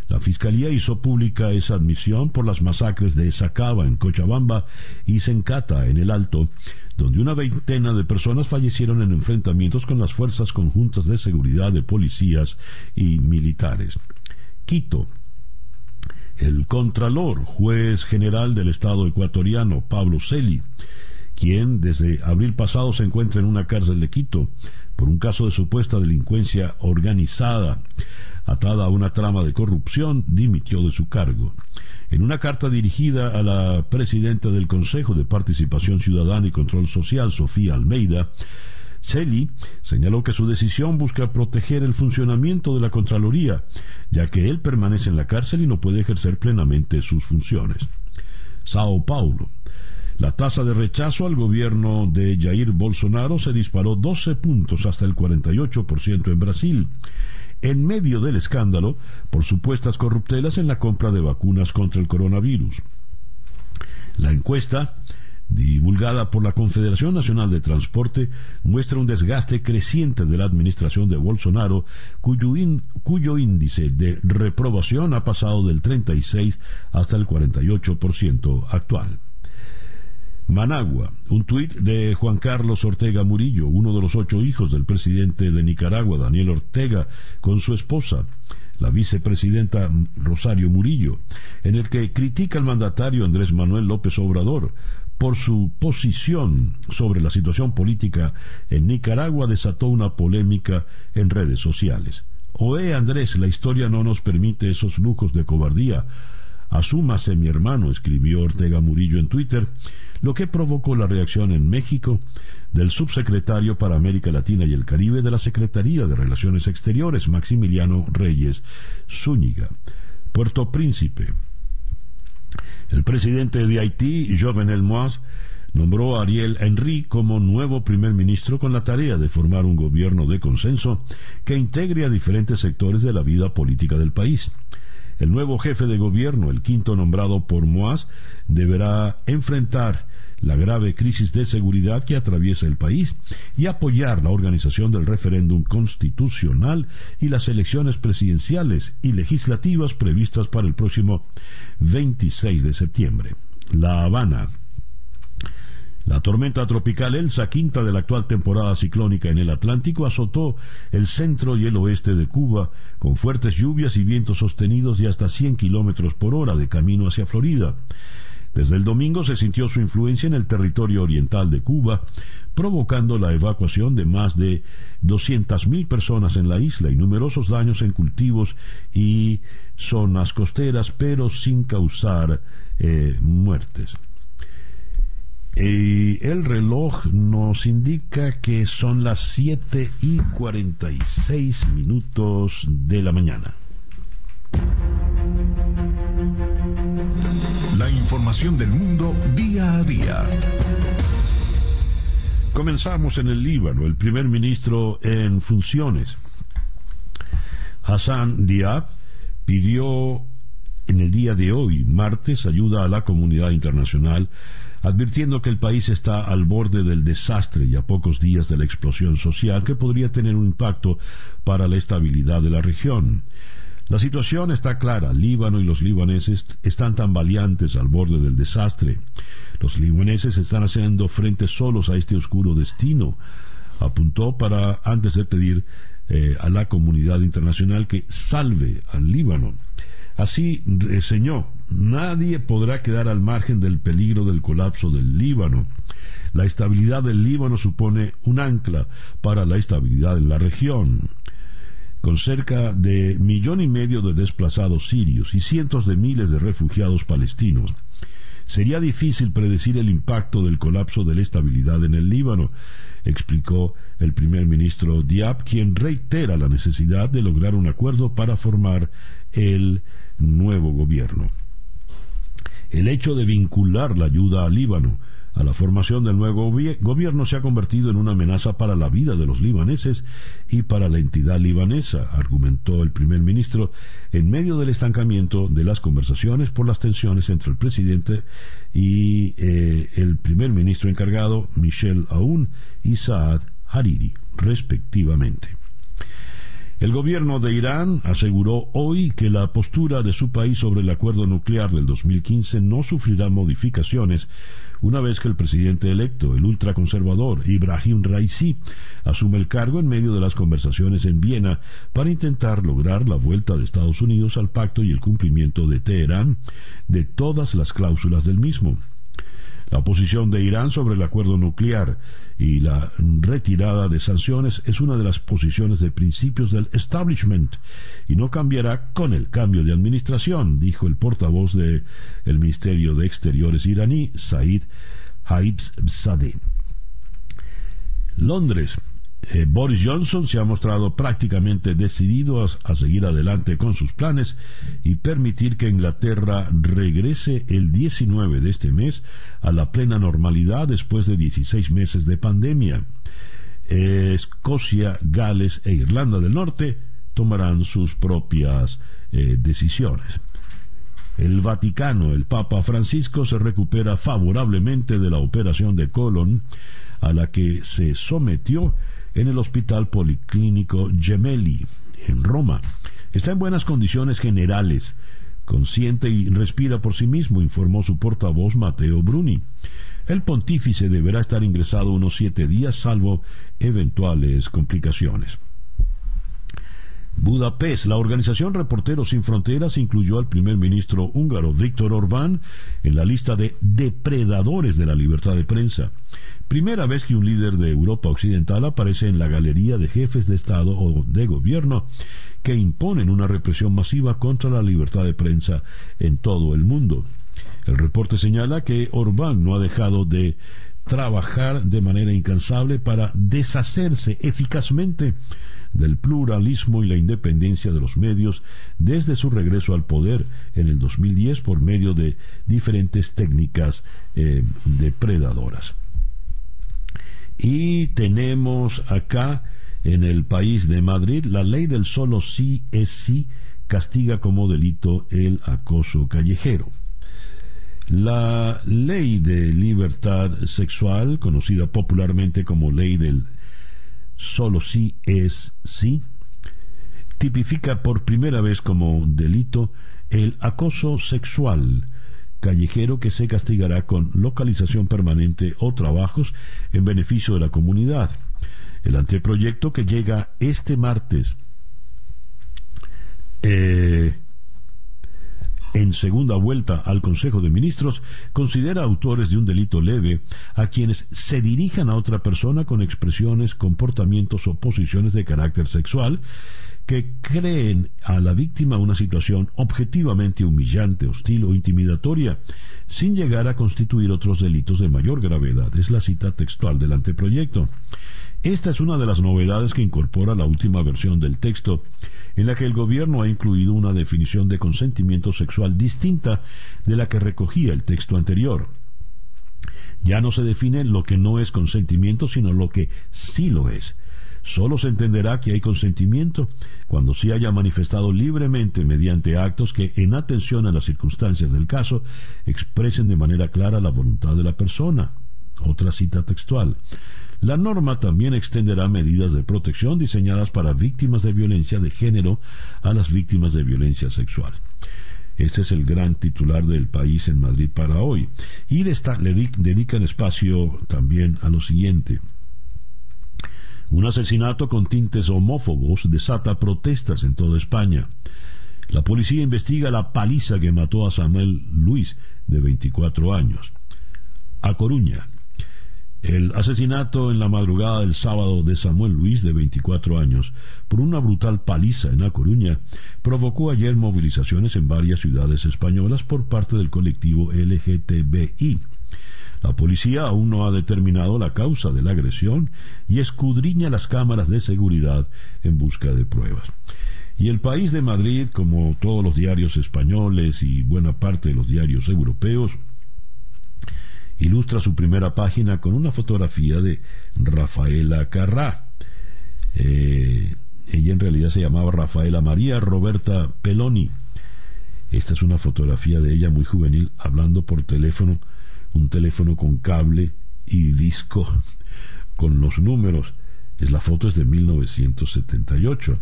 La Fiscalía hizo pública esa admisión por las masacres de Sacaba en Cochabamba y Sencata en el Alto, donde una veintena de personas fallecieron en enfrentamientos con las fuerzas conjuntas de seguridad de policías y militares. Quito. El Contralor, juez general del Estado ecuatoriano, Pablo Celi, quien desde abril pasado se encuentra en una cárcel de Quito por un caso de supuesta delincuencia organizada atada a una trama de corrupción, dimitió de su cargo. En una carta dirigida a la presidenta del Consejo de Participación Ciudadana y Control Social, Sofía Almeida, Celi señaló que su decisión busca proteger el funcionamiento de la Contraloría, ya que él permanece en la cárcel y no puede ejercer plenamente sus funciones. Sao Paulo. La tasa de rechazo al gobierno de Jair Bolsonaro se disparó 12 puntos hasta el 48% en Brasil, en medio del escándalo por supuestas corruptelas en la compra de vacunas contra el coronavirus. La encuesta divulgada por la Confederación Nacional de Transporte, muestra un desgaste creciente de la administración de Bolsonaro, cuyo, índice de reprobación ha pasado del 36 hasta el 48% actual. Managua, un tuit de Juan Carlos Ortega Murillo, uno de los ocho hijos del presidente de Nicaragua, Daniel Ortega, con su esposa, la vicepresidenta Rosario Murillo, en el que critica al mandatario Andrés Manuel López Obrador por su posición sobre la situación política en Nicaragua desató una polémica en redes sociales. Oe Andrés, la historia no nos permite esos lujos de cobardía. Asúmase mi hermano, escribió Ortega Murillo en Twitter, lo que provocó la reacción en México del subsecretario para América Latina y el Caribe de la Secretaría de Relaciones Exteriores, Maximiliano Reyes Zúñiga. Puerto Príncipe, el presidente de Haití, Jovenel Moise, nombró a Ariel Henry como nuevo primer ministro con la tarea de formar un gobierno de consenso que integre a diferentes sectores de la vida política del país. El nuevo jefe de gobierno, el quinto nombrado por Moise, deberá enfrentar la grave crisis de seguridad que atraviesa el país y apoyar la organización del referéndum constitucional y las elecciones presidenciales y legislativas previstas para el próximo 26 de septiembre. La Habana. La tormenta tropical Elsa, quinta de la actual temporada ciclónica en el Atlántico, azotó el centro y el oeste de Cuba con fuertes lluvias y vientos sostenidos de hasta 100 kilómetros por hora de camino hacia Florida. Desde el domingo se sintió su influencia en el territorio oriental de Cuba, provocando la evacuación de más de 200.000 personas en la isla y numerosos daños en cultivos y zonas costeras, pero sin causar eh, muertes. Y el reloj nos indica que son las 7 y 46 minutos de la mañana. La información del mundo día a día. Comenzamos en el Líbano. El primer ministro en funciones, Hassan Diab, pidió en el día de hoy, martes, ayuda a la comunidad internacional, advirtiendo que el país está al borde del desastre y a pocos días de la explosión social que podría tener un impacto para la estabilidad de la región. La situación está clara. Líbano y los libaneses están tan valientes al borde del desastre. Los libaneses están haciendo frente solos a este oscuro destino. Apuntó para antes de pedir eh, a la comunidad internacional que salve al Líbano. Así reseñó Nadie podrá quedar al margen del peligro del colapso del Líbano. La estabilidad del Líbano supone un ancla para la estabilidad en la región. Con cerca de millón y medio de desplazados sirios y cientos de miles de refugiados palestinos, sería difícil predecir el impacto del colapso de la estabilidad en el Líbano, explicó el primer ministro Diab, quien reitera la necesidad de lograr un acuerdo para formar el nuevo gobierno. El hecho de vincular la ayuda al Líbano a la formación del nuevo gobierno se ha convertido en una amenaza para la vida de los libaneses y para la entidad libanesa, argumentó el primer ministro en medio del estancamiento de las conversaciones por las tensiones entre el presidente y eh, el primer ministro encargado, Michel Aoun y Saad Hariri, respectivamente. El gobierno de Irán aseguró hoy que la postura de su país sobre el acuerdo nuclear del 2015 no sufrirá modificaciones una vez que el presidente electo, el ultraconservador Ibrahim Raisi, asume el cargo en medio de las conversaciones en Viena para intentar lograr la vuelta de Estados Unidos al pacto y el cumplimiento de Teherán de todas las cláusulas del mismo. La posición de Irán sobre el acuerdo nuclear y la retirada de sanciones es una de las posiciones de principios del establishment y no cambiará con el cambio de administración, dijo el portavoz del Ministerio de Exteriores iraní, Said Zadeh. Londres eh, Boris Johnson se ha mostrado prácticamente decidido a, seguir adelante con sus planes y permitir que Inglaterra regrese el 19 de este mes a la plena normalidad después de 16 meses de pandemia. Escocia, Gales e Irlanda del Norte tomarán sus propias eh, decisiones. El Vaticano, el Papa Francisco, se recupera favorablemente de la operación de colon a la que se sometió en el Hospital Policlínico Gemelli, en Roma. Está en buenas condiciones generales, consciente y respira por sí mismo, informó su portavoz Mateo Bruni. El pontífice deberá estar ingresado unos siete días, salvo eventuales complicaciones. Budapest, la organización Reporteros Sin Fronteras incluyó al primer ministro húngaro Víctor Orbán en la lista de depredadores de la libertad de prensa. Primera vez que un líder de Europa Occidental aparece en la galería de jefes de Estado o de gobierno que imponen una represión masiva contra la libertad de prensa en todo el mundo. El reporte señala que Orbán no ha dejado de trabajar de manera incansable para deshacerse eficazmente del pluralismo y la independencia de los medios desde su regreso al poder en el 2010 por medio de diferentes técnicas eh, depredadoras. Y tenemos acá en el país de Madrid la ley del solo sí es sí castiga como delito el acoso callejero. La ley de libertad sexual, conocida popularmente como ley del solo sí es sí, tipifica por primera vez como delito el acoso sexual callejero que se castigará con localización permanente o trabajos en beneficio de la comunidad. El anteproyecto que llega este martes eh, en segunda vuelta al Consejo de Ministros considera autores de un delito leve a quienes se dirijan a otra persona con expresiones, comportamientos o posiciones de carácter sexual que creen a la víctima una situación objetivamente humillante, hostil o intimidatoria, sin llegar a constituir otros delitos de mayor gravedad. Es la cita textual del anteproyecto. Esta es una de las novedades que incorpora la última versión del texto, en la que el gobierno ha incluido una definición de consentimiento sexual distinta de la que recogía el texto anterior. Ya no se define lo que no es consentimiento, sino lo que sí lo es. Solo se entenderá que hay consentimiento cuando se haya manifestado libremente mediante actos que, en atención a las circunstancias del caso, expresen de manera clara la voluntad de la persona. Otra cita textual. La norma también extenderá medidas de protección diseñadas para víctimas de violencia de género a las víctimas de violencia sexual. Este es el gran titular del país en Madrid para hoy. Y le dedican espacio también a lo siguiente. Un asesinato con tintes homófobos desata protestas en toda España. La policía investiga la paliza que mató a Samuel Luis, de 24 años. A Coruña. El asesinato en la madrugada del sábado de Samuel Luis, de 24 años, por una brutal paliza en A Coruña, provocó ayer movilizaciones en varias ciudades españolas por parte del colectivo LGTBI. La policía aún no ha determinado la causa de la agresión y escudriña las cámaras de seguridad en busca de pruebas. Y el país de Madrid, como todos los diarios españoles y buena parte de los diarios europeos, ilustra su primera página con una fotografía de Rafaela Carrá. Eh, ella en realidad se llamaba Rafaela María Roberta Peloni. Esta es una fotografía de ella muy juvenil hablando por teléfono, un teléfono con cable y disco con los números. Es la foto es de 1978.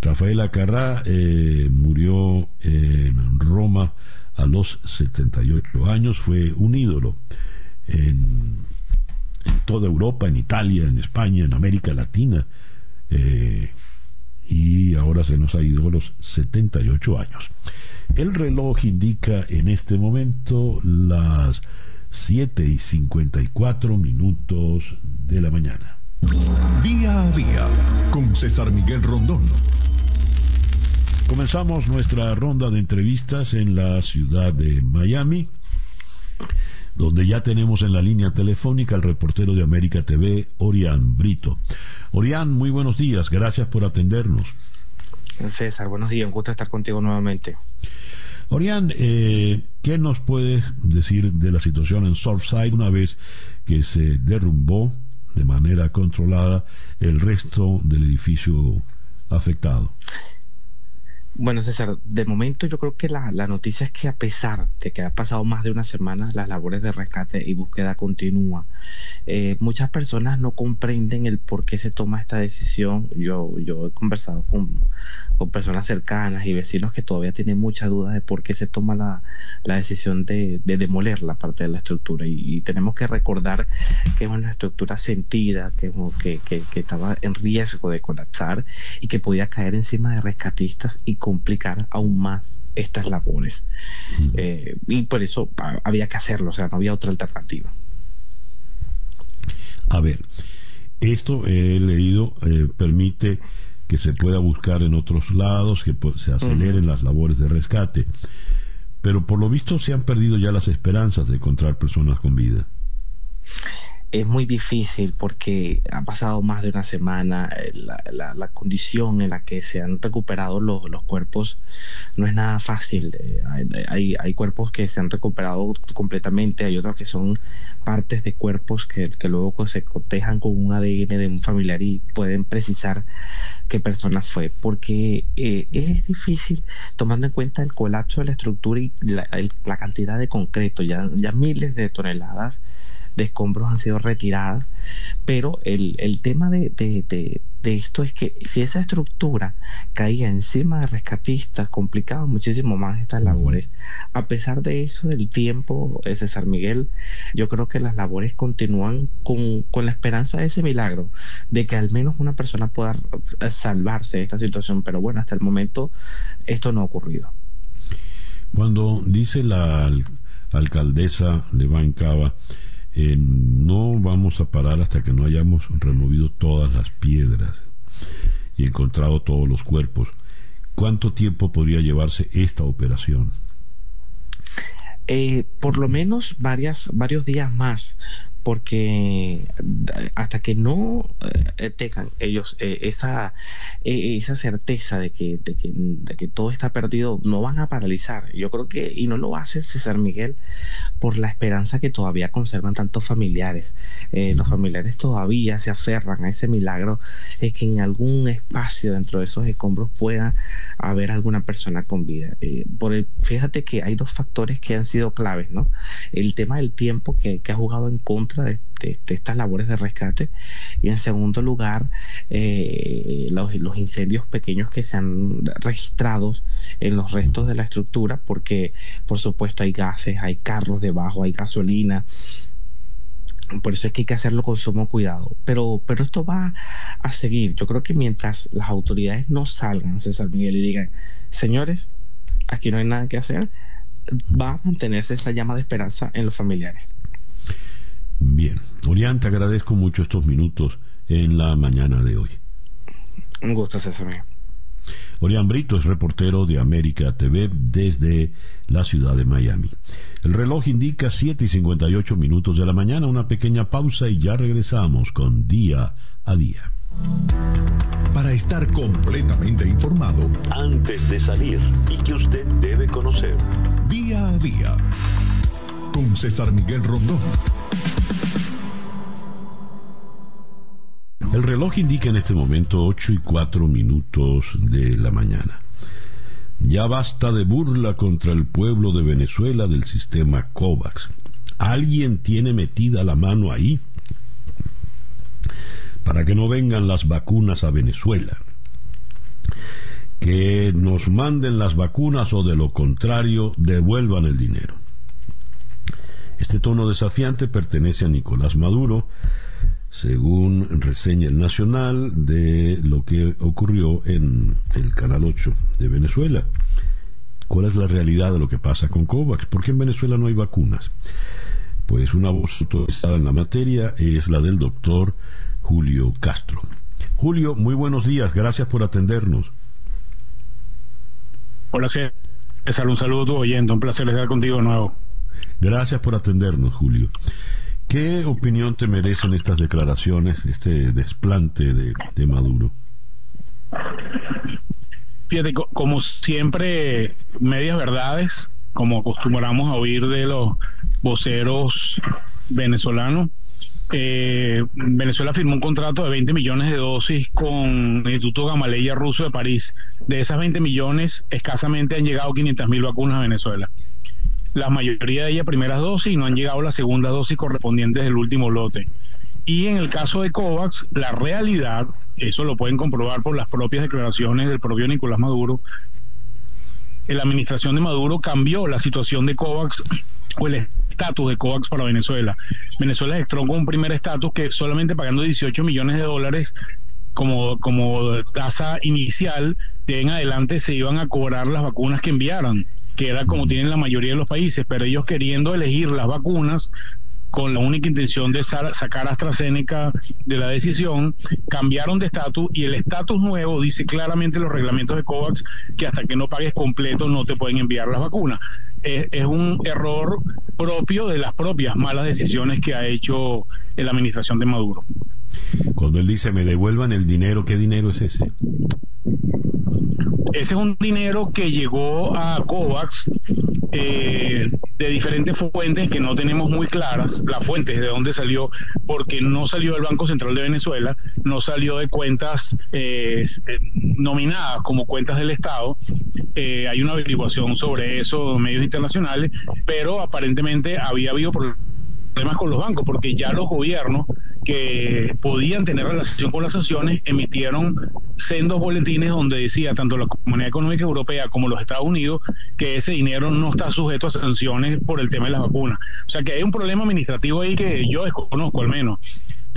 Rafaela Carrá eh, murió en Roma a los 78 años, fue un ídolo en, toda Europa, en Italia, en España, en América Latina, eh, y ahora se nos ha ido a los 78 años. El reloj indica en este momento las 7 y 54 minutos de la mañana. Día a día con César Miguel Rondón. Comenzamos nuestra ronda de entrevistas en la ciudad de Miami, donde ya tenemos en la línea telefónica al reportero de América TV, Orián Brito. Orián, muy buenos días, gracias por atendernos. César, buenos días, un gusto estar contigo nuevamente. Orián, eh, ¿qué nos puedes decir de la situación en Surfside una vez que se derrumbó de manera controlada el resto del edificio afectado? Bueno, César, de momento yo creo que la, noticia es que a pesar de que ha pasado más de una semana, las labores de rescate y búsqueda continúan. Eh, muchas personas no comprenden el por qué se toma esta decisión. Yo, yo he conversado con, personas cercanas y vecinos que todavía tienen muchas dudas de por qué se toma la, decisión de, demoler la parte de la estructura. Y, tenemos que recordar que es una estructura sentida, que, que, que estaba en riesgo de colapsar y que podía caer encima de rescatistas y complicar aún más estas labores. Eh, y por eso había que hacerlo, o sea, no había otra alternativa. A ver, esto he leído eh, permite que se pueda buscar en otros lados, que se aceleren las labores de rescate, pero por lo visto se han perdido ya las esperanzas de encontrar personas con vida es muy difícil porque ha pasado más de una semana, eh, la, la, condición en la que se han recuperado los, los cuerpos no es nada fácil. Eh, hay, hay, cuerpos que se han recuperado completamente, hay otros que son partes de cuerpos que, que luego se cotejan con un ADN de un familiar y pueden precisar qué persona fue, porque eh, es difícil tomando en cuenta el colapso de la estructura y la, la cantidad de concreto, ya, ya miles de toneladas de escombros han sido retiradas, pero el, el tema de, de, de, esto es que si esa estructura caía encima de rescatistas, complicaba muchísimo más estas labores. A pesar de eso, del tiempo, eh, César Miguel, yo creo que las labores continúan con, con la esperanza de ese milagro, de que al menos una persona pueda eh, salvarse de esta situación, pero bueno, hasta el momento esto no ha ocurrido. Cuando dice la alcaldesa Leván Cava, no vamos a parar hasta que no hayamos removido todas las piedras y encontrado todos los cuerpos. ¿Cuánto tiempo podría llevarse esta operación? Eh, por lo menos varias, varios días más, porque hasta que no eh, tengan ellos eh, esa, eh, esa certeza de que, de que, de, que, todo está perdido, no van a paralizar. Yo creo que, y no lo hace César Miguel, por la esperanza que todavía conservan tantos familiares. los familiares todavía se aferran a ese milagro de que en algún espacio dentro de esos escombros pueda haber alguna persona con vida. por el, fíjate que hay dos factores que han sido claves, ¿no? El tema del tiempo que, que ha jugado en contra de, estas labores de rescate y en segundo lugar eh, los, los, incendios pequeños que se han registrado en los restos de la estructura porque por supuesto hay gases, hay carros debajo, hay gasolina por eso es que hay que hacerlo con sumo cuidado. Pero, pero esto va a seguir. Yo creo que mientras las autoridades no salgan, César Miguel, y digan, señores, aquí no hay nada que hacer, va a mantenerse esta llama de esperanza en los familiares. Bien. Orián, te agradezco mucho estos minutos en la mañana de hoy. Un gusto, César. Orián Brito es reportero de América TV desde la ciudad de Miami. El reloj indica 7 y 58 minutos de la mañana, una pequeña pausa y ya regresamos con Día a Día. Para estar completamente informado, Antes de salir y que usted debe conocer. día a día, con César Miguel Rondón. El reloj indica en este momento 8 y 4 minutos de la mañana. Ya basta de burla contra el pueblo de Venezuela del sistema COVAX. ¿Alguien tiene metida la mano ahí? Para que no vengan las vacunas a Venezuela. Que nos manden las vacunas o de lo contrario devuelvan el dinero. Este tono desafiante pertenece a Nicolás Maduro, según reseña el Nacional de lo que ocurrió en el Canal 8 de Venezuela. ¿Cuál es la realidad de lo que pasa con COVAX? ¿Por qué en Venezuela no hay vacunas? Pues una voz autorizada en la materia es la del doctor Julio Castro. Julio, muy buenos días, gracias por atendernos. Hola César, un saludo oyente, un placer estar contigo de nuevo. Gracias por atendernos, Julio. ¿Qué opinión te merecen estas declaraciones, este desplante de, Maduro? Fíjate, co- como siempre, medias verdades, como acostumbramos a oír de los voceros venezolanos. Eh, Venezuela firmó un contrato de 20 millones de dosis con el Instituto Gamaleya ruso de París. De esas 20 millones, escasamente han llegado 500 mil vacunas a Venezuela. La mayoría de ellas primeras dosis y no han llegado las segundas dosis correspondientes del último lote. Y en el caso de COVAX, la realidad, eso lo pueden comprobar por las propias declaraciones del propio Nicolás Maduro, la administración de Maduro cambió la situación de COVAX o el estatus de COVAX para Venezuela. Venezuela entró con un primer estatus que solamente pagando 18 millones de dólares como, como tasa inicial, de en adelante se iban a cobrar las vacunas que enviaran, que era como tienen la mayoría de los países, pero ellos queriendo elegir las vacunas con la única intención de sa- sacar a AstraZeneca de la decisión, cambiaron de estatus y el estatus nuevo dice claramente en los reglamentos de COVAX que hasta que no pagues completo no te pueden enviar las vacunas. Es, es un error propio de las propias malas decisiones que ha hecho la administración de Maduro. Cuando él dice me devuelvan el dinero, ¿qué dinero es ese? Ese es un dinero que llegó a COVAX eh, de diferentes fuentes que no tenemos muy claras, las fuentes de dónde salió, porque no salió del Banco Central de Venezuela, no salió de cuentas eh, eh, nominadas como cuentas del Estado. Eh, hay una averiguación sobre eso medios internacionales, pero aparentemente había habido problemas con los bancos, porque ya los gobiernos que podían tener relación con las sanciones emitieron sendos boletines donde decía tanto la Comunidad Económica Europea como los Estados Unidos que ese dinero no está sujeto a sanciones por el tema de las vacunas. O sea que hay un problema administrativo ahí que yo desconozco al menos.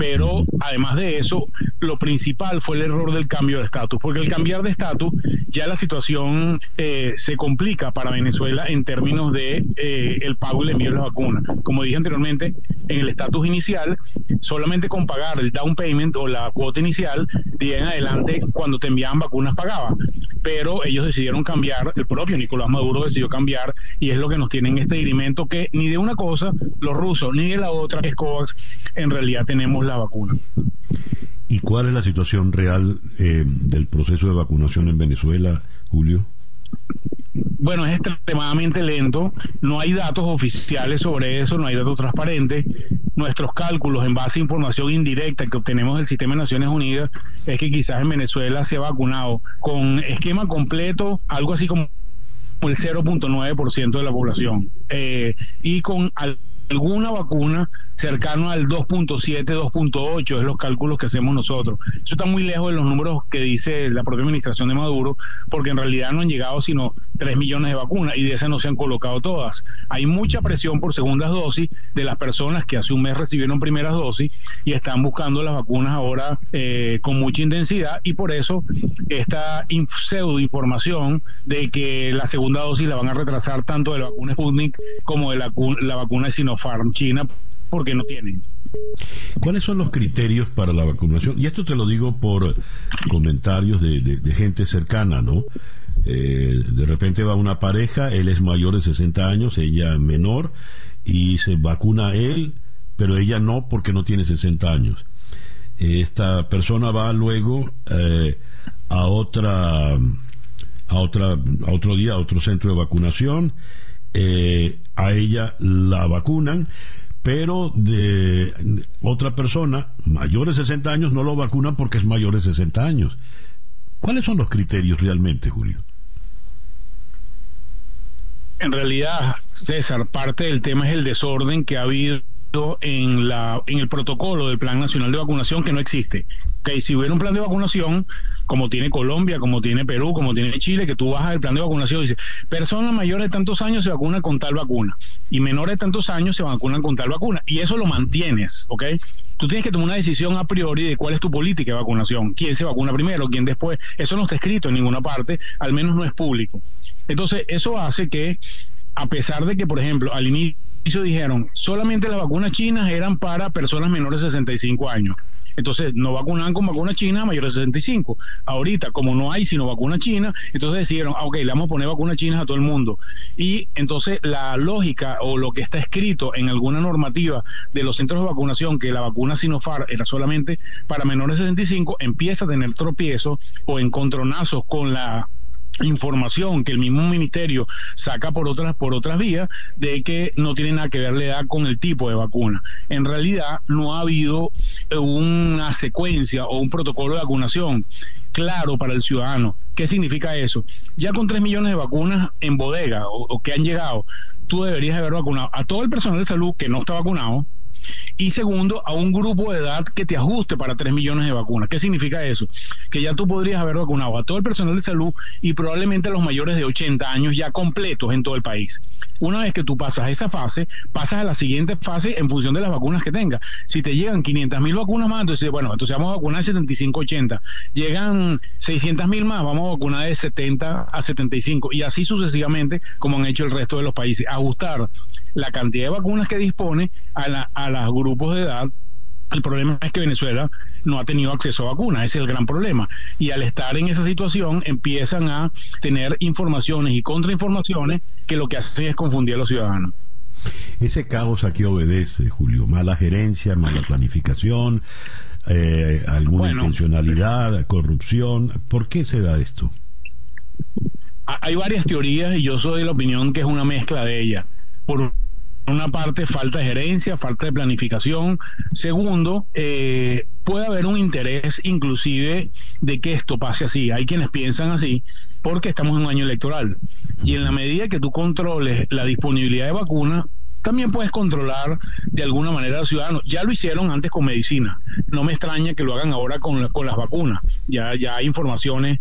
Pero además de eso, lo principal fue el error del cambio de estatus, porque al cambiar de estatus ya la situación eh, se complica para Venezuela en términos de eh, el pago y el envío de las vacunas. Como dije anteriormente, en el estatus inicial, solamente con pagar el down payment o la cuota inicial, de ahí en adelante, cuando te enviaban vacunas pagaba. Pero ellos decidieron cambiar, el propio Nicolás Maduro decidió cambiar, y es lo que nos tiene en este dirimento que ni de una cosa, los rusos, ni de la otra, que es COVAX, en realidad tenemos la vacuna. ¿Y cuál es la situación real eh, del proceso de vacunación en Venezuela, Julio? Bueno, es extremadamente lento, no hay datos oficiales sobre eso, no hay datos transparentes. Nuestros cálculos en base a información indirecta que obtenemos del Sistema de Naciones Unidas es que quizás en Venezuela se ha vacunado con esquema completo, algo así como el 0.9% de la población, eh, y con al alguna vacuna cercano al 2.7, 2.8, es los cálculos que hacemos nosotros. Eso está muy lejos de los números que dice la propia administración de Maduro, porque en realidad no han llegado sino 3 millones de vacunas y de esas no se han colocado todas. Hay mucha presión por segundas dosis de las personas que hace un mes recibieron primeras dosis y están buscando las vacunas ahora eh, con mucha intensidad y por eso esta pseudo información de que la segunda dosis la van a retrasar tanto de la vacuna Sputnik como de la, vacuna de Sinopharm China porque no tienen. ¿Cuáles son los criterios para la vacunación? Y esto te lo digo por comentarios de, gente cercana, ¿no? Eh, de repente va una pareja, él es mayor de 60 años, ella menor, y se vacuna él, pero ella no porque no tiene 60 años. Esta persona va luego eh, a otra a otra a otro día a otro centro de vacunación eh, a ella la vacunan pero de otra persona mayor de 60 años no lo vacunan porque es mayor de 60 años. ¿Cuáles son los criterios realmente, Julio? En realidad, César, parte del tema es el desorden que ha habido en, la, en el protocolo del Plan Nacional de Vacunación que no existe. Okay, si hubiera un plan de vacunación, como tiene Colombia, como tiene Perú, como tiene Chile, que tú bajas el plan de vacunación y dices, personas mayores de tantos años se vacunan con tal vacuna y menores de tantos años se vacunan con tal vacuna. Y eso lo mantienes, ¿ok? Tú tienes que tomar una decisión a priori de cuál es tu política de vacunación, quién se vacuna primero, quién después. Eso no está escrito en ninguna parte, al menos no es público. Entonces, eso hace que, a pesar de que, por ejemplo, al inicio dijeron, solamente las vacunas chinas eran para personas menores de 65 años. Entonces, no vacunaban con vacuna china mayores de 65. Ahorita, como no hay sino vacuna china, entonces decidieron, ah, ok, le vamos a poner vacunas chinas a todo el mundo. Y entonces la lógica o lo que está escrito en alguna normativa de los centros de vacunación, que la vacuna Sinopharm era solamente para menores de 65, empieza a tener tropiezos o encontronazos con la información que el mismo ministerio saca por otras por otras vías de que no tiene nada que ver la edad con el tipo de vacuna. En realidad no ha habido eh, una secuencia o un protocolo de vacunación claro para el ciudadano. ¿Qué significa eso? Ya con 3 millones de vacunas en bodega o, o que han llegado, tú deberías haber vacunado a todo el personal de salud que no está vacunado, y segundo, a un grupo de edad que te ajuste para 3 millones de vacunas. ¿Qué significa eso? Que ya tú podrías haber vacunado a todo el personal de salud y probablemente a los mayores de 80 años ya completos en todo el país. Una vez que tú pasas esa fase, pasas a la siguiente fase en función de las vacunas que tengas. Si te llegan 500 mil vacunas más, entonces, bueno, entonces vamos a vacunar de 75-80. Llegan 600 mil más, vamos a vacunar de 70 a 75 y así sucesivamente como han hecho el resto de los países. Ajustar la cantidad de vacunas que dispone a, la, a los grupos de edad el problema es que Venezuela no ha tenido acceso a vacunas, ese es el gran problema. Y al estar en esa situación empiezan a tener informaciones y contrainformaciones que lo que hacen es confundir a los ciudadanos. Ese caos a qué obedece, Julio? Mala gerencia, mala planificación, eh, alguna intencionalidad, corrupción. ¿Por qué se da esto? Hay varias teorías y yo soy de la opinión que es una mezcla de ellas. Por una parte, falta de gerencia, falta de planificación. Segundo, eh, puede haber un interés inclusive de que esto pase así. Hay quienes piensan así porque estamos en un año electoral. Y en la medida que tú controles la disponibilidad de vacunas, también puedes controlar de alguna manera a los ciudadanos. Ya lo hicieron antes con medicina. No me extraña que lo hagan ahora con, con las vacunas. Ya, ya hay informaciones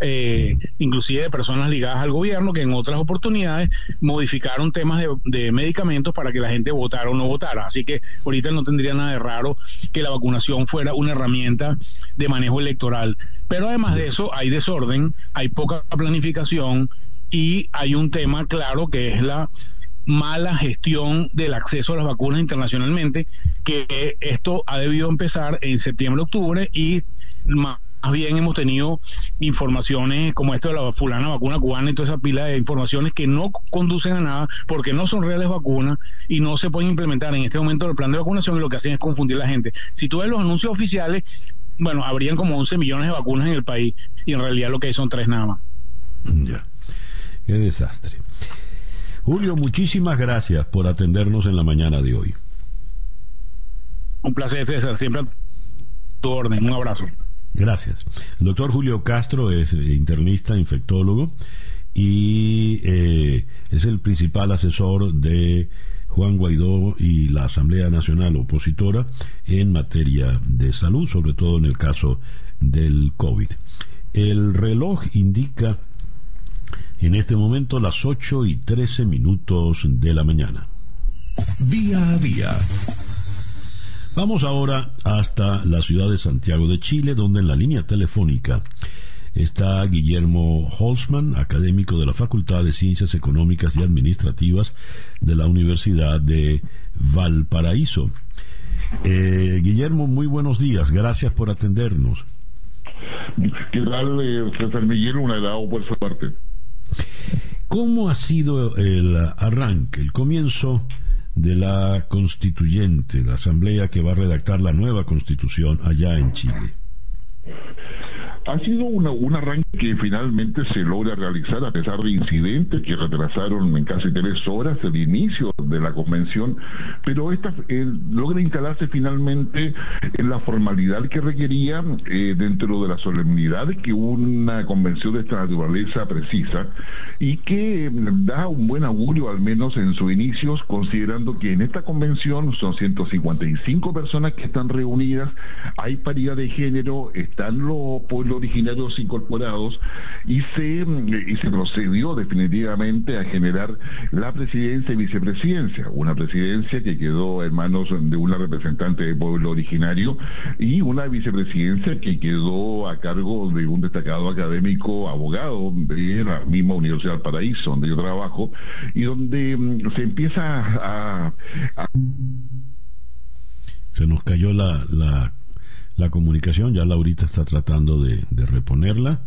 eh, inclusive de personas ligadas al gobierno que en otras oportunidades modificaron temas de, medicamentos para que la gente votara o no votara. Así que ahorita no tendría nada de raro que la vacunación fuera una herramienta de manejo electoral. Pero además de eso hay desorden, hay poca planificación y hay un tema claro que es la mala gestión del acceso a las vacunas internacionalmente, que esto ha debido empezar en septiembre, octubre y más más bien hemos tenido informaciones como esto de la fulana vacuna cubana y toda esa pila de informaciones que no conducen a nada porque no son reales vacunas y no se pueden implementar en este momento el plan de vacunación y lo que hacen es confundir a la gente. Si tú ves los anuncios oficiales, bueno, habrían como 11 millones de vacunas en el país y en realidad lo que hay son tres nada más. Ya, qué desastre. Julio, muchísimas gracias por atendernos en la mañana de hoy. Un placer, César, siempre a tu orden. Un abrazo. Gracias. El doctor Julio Castro es eh, internista, infectólogo y eh, es el principal asesor de Juan Guaidó y la Asamblea Nacional Opositora en materia de salud, sobre todo en el caso del COVID. El reloj indica en este momento las 8 y 13 minutos de la mañana. Día a día. Vamos ahora hasta la ciudad de Santiago de Chile, donde en la línea telefónica está Guillermo Holzman, académico de la Facultad de Ciencias Económicas y Administrativas de la Universidad de Valparaíso. Eh, Guillermo, muy buenos días, gracias por atendernos. ¿Qué tal, eh, César Miguel? Un agrado por su parte. ¿Cómo ha sido el arranque, el comienzo de la constituyente, la asamblea que va a redactar la nueva constitución allá en Chile? Ha sido una, un arranque que finalmente se logra realizar a pesar de incidentes que retrasaron en casi tres horas el inicio de la convención, pero esta eh, logra instalarse finalmente en la formalidad que requería eh, dentro de la solemnidad que una convención de esta naturaleza precisa y que da un buen augurio al menos en sus inicios considerando que en esta convención son 155 personas que están reunidas, hay paridad de género, están los pueblos originarios incorporados y se, y se procedió definitivamente a generar la presidencia y vicepresidencia, una presidencia que quedó en manos de una representante del pueblo originario y una vicepresidencia que quedó a cargo de un destacado académico abogado de la misma Universidad Paraíso, donde yo trabajo, y donde mm, se empieza a... Se nos cayó la la comunicación. Ya Laurita está tratando de, reponerla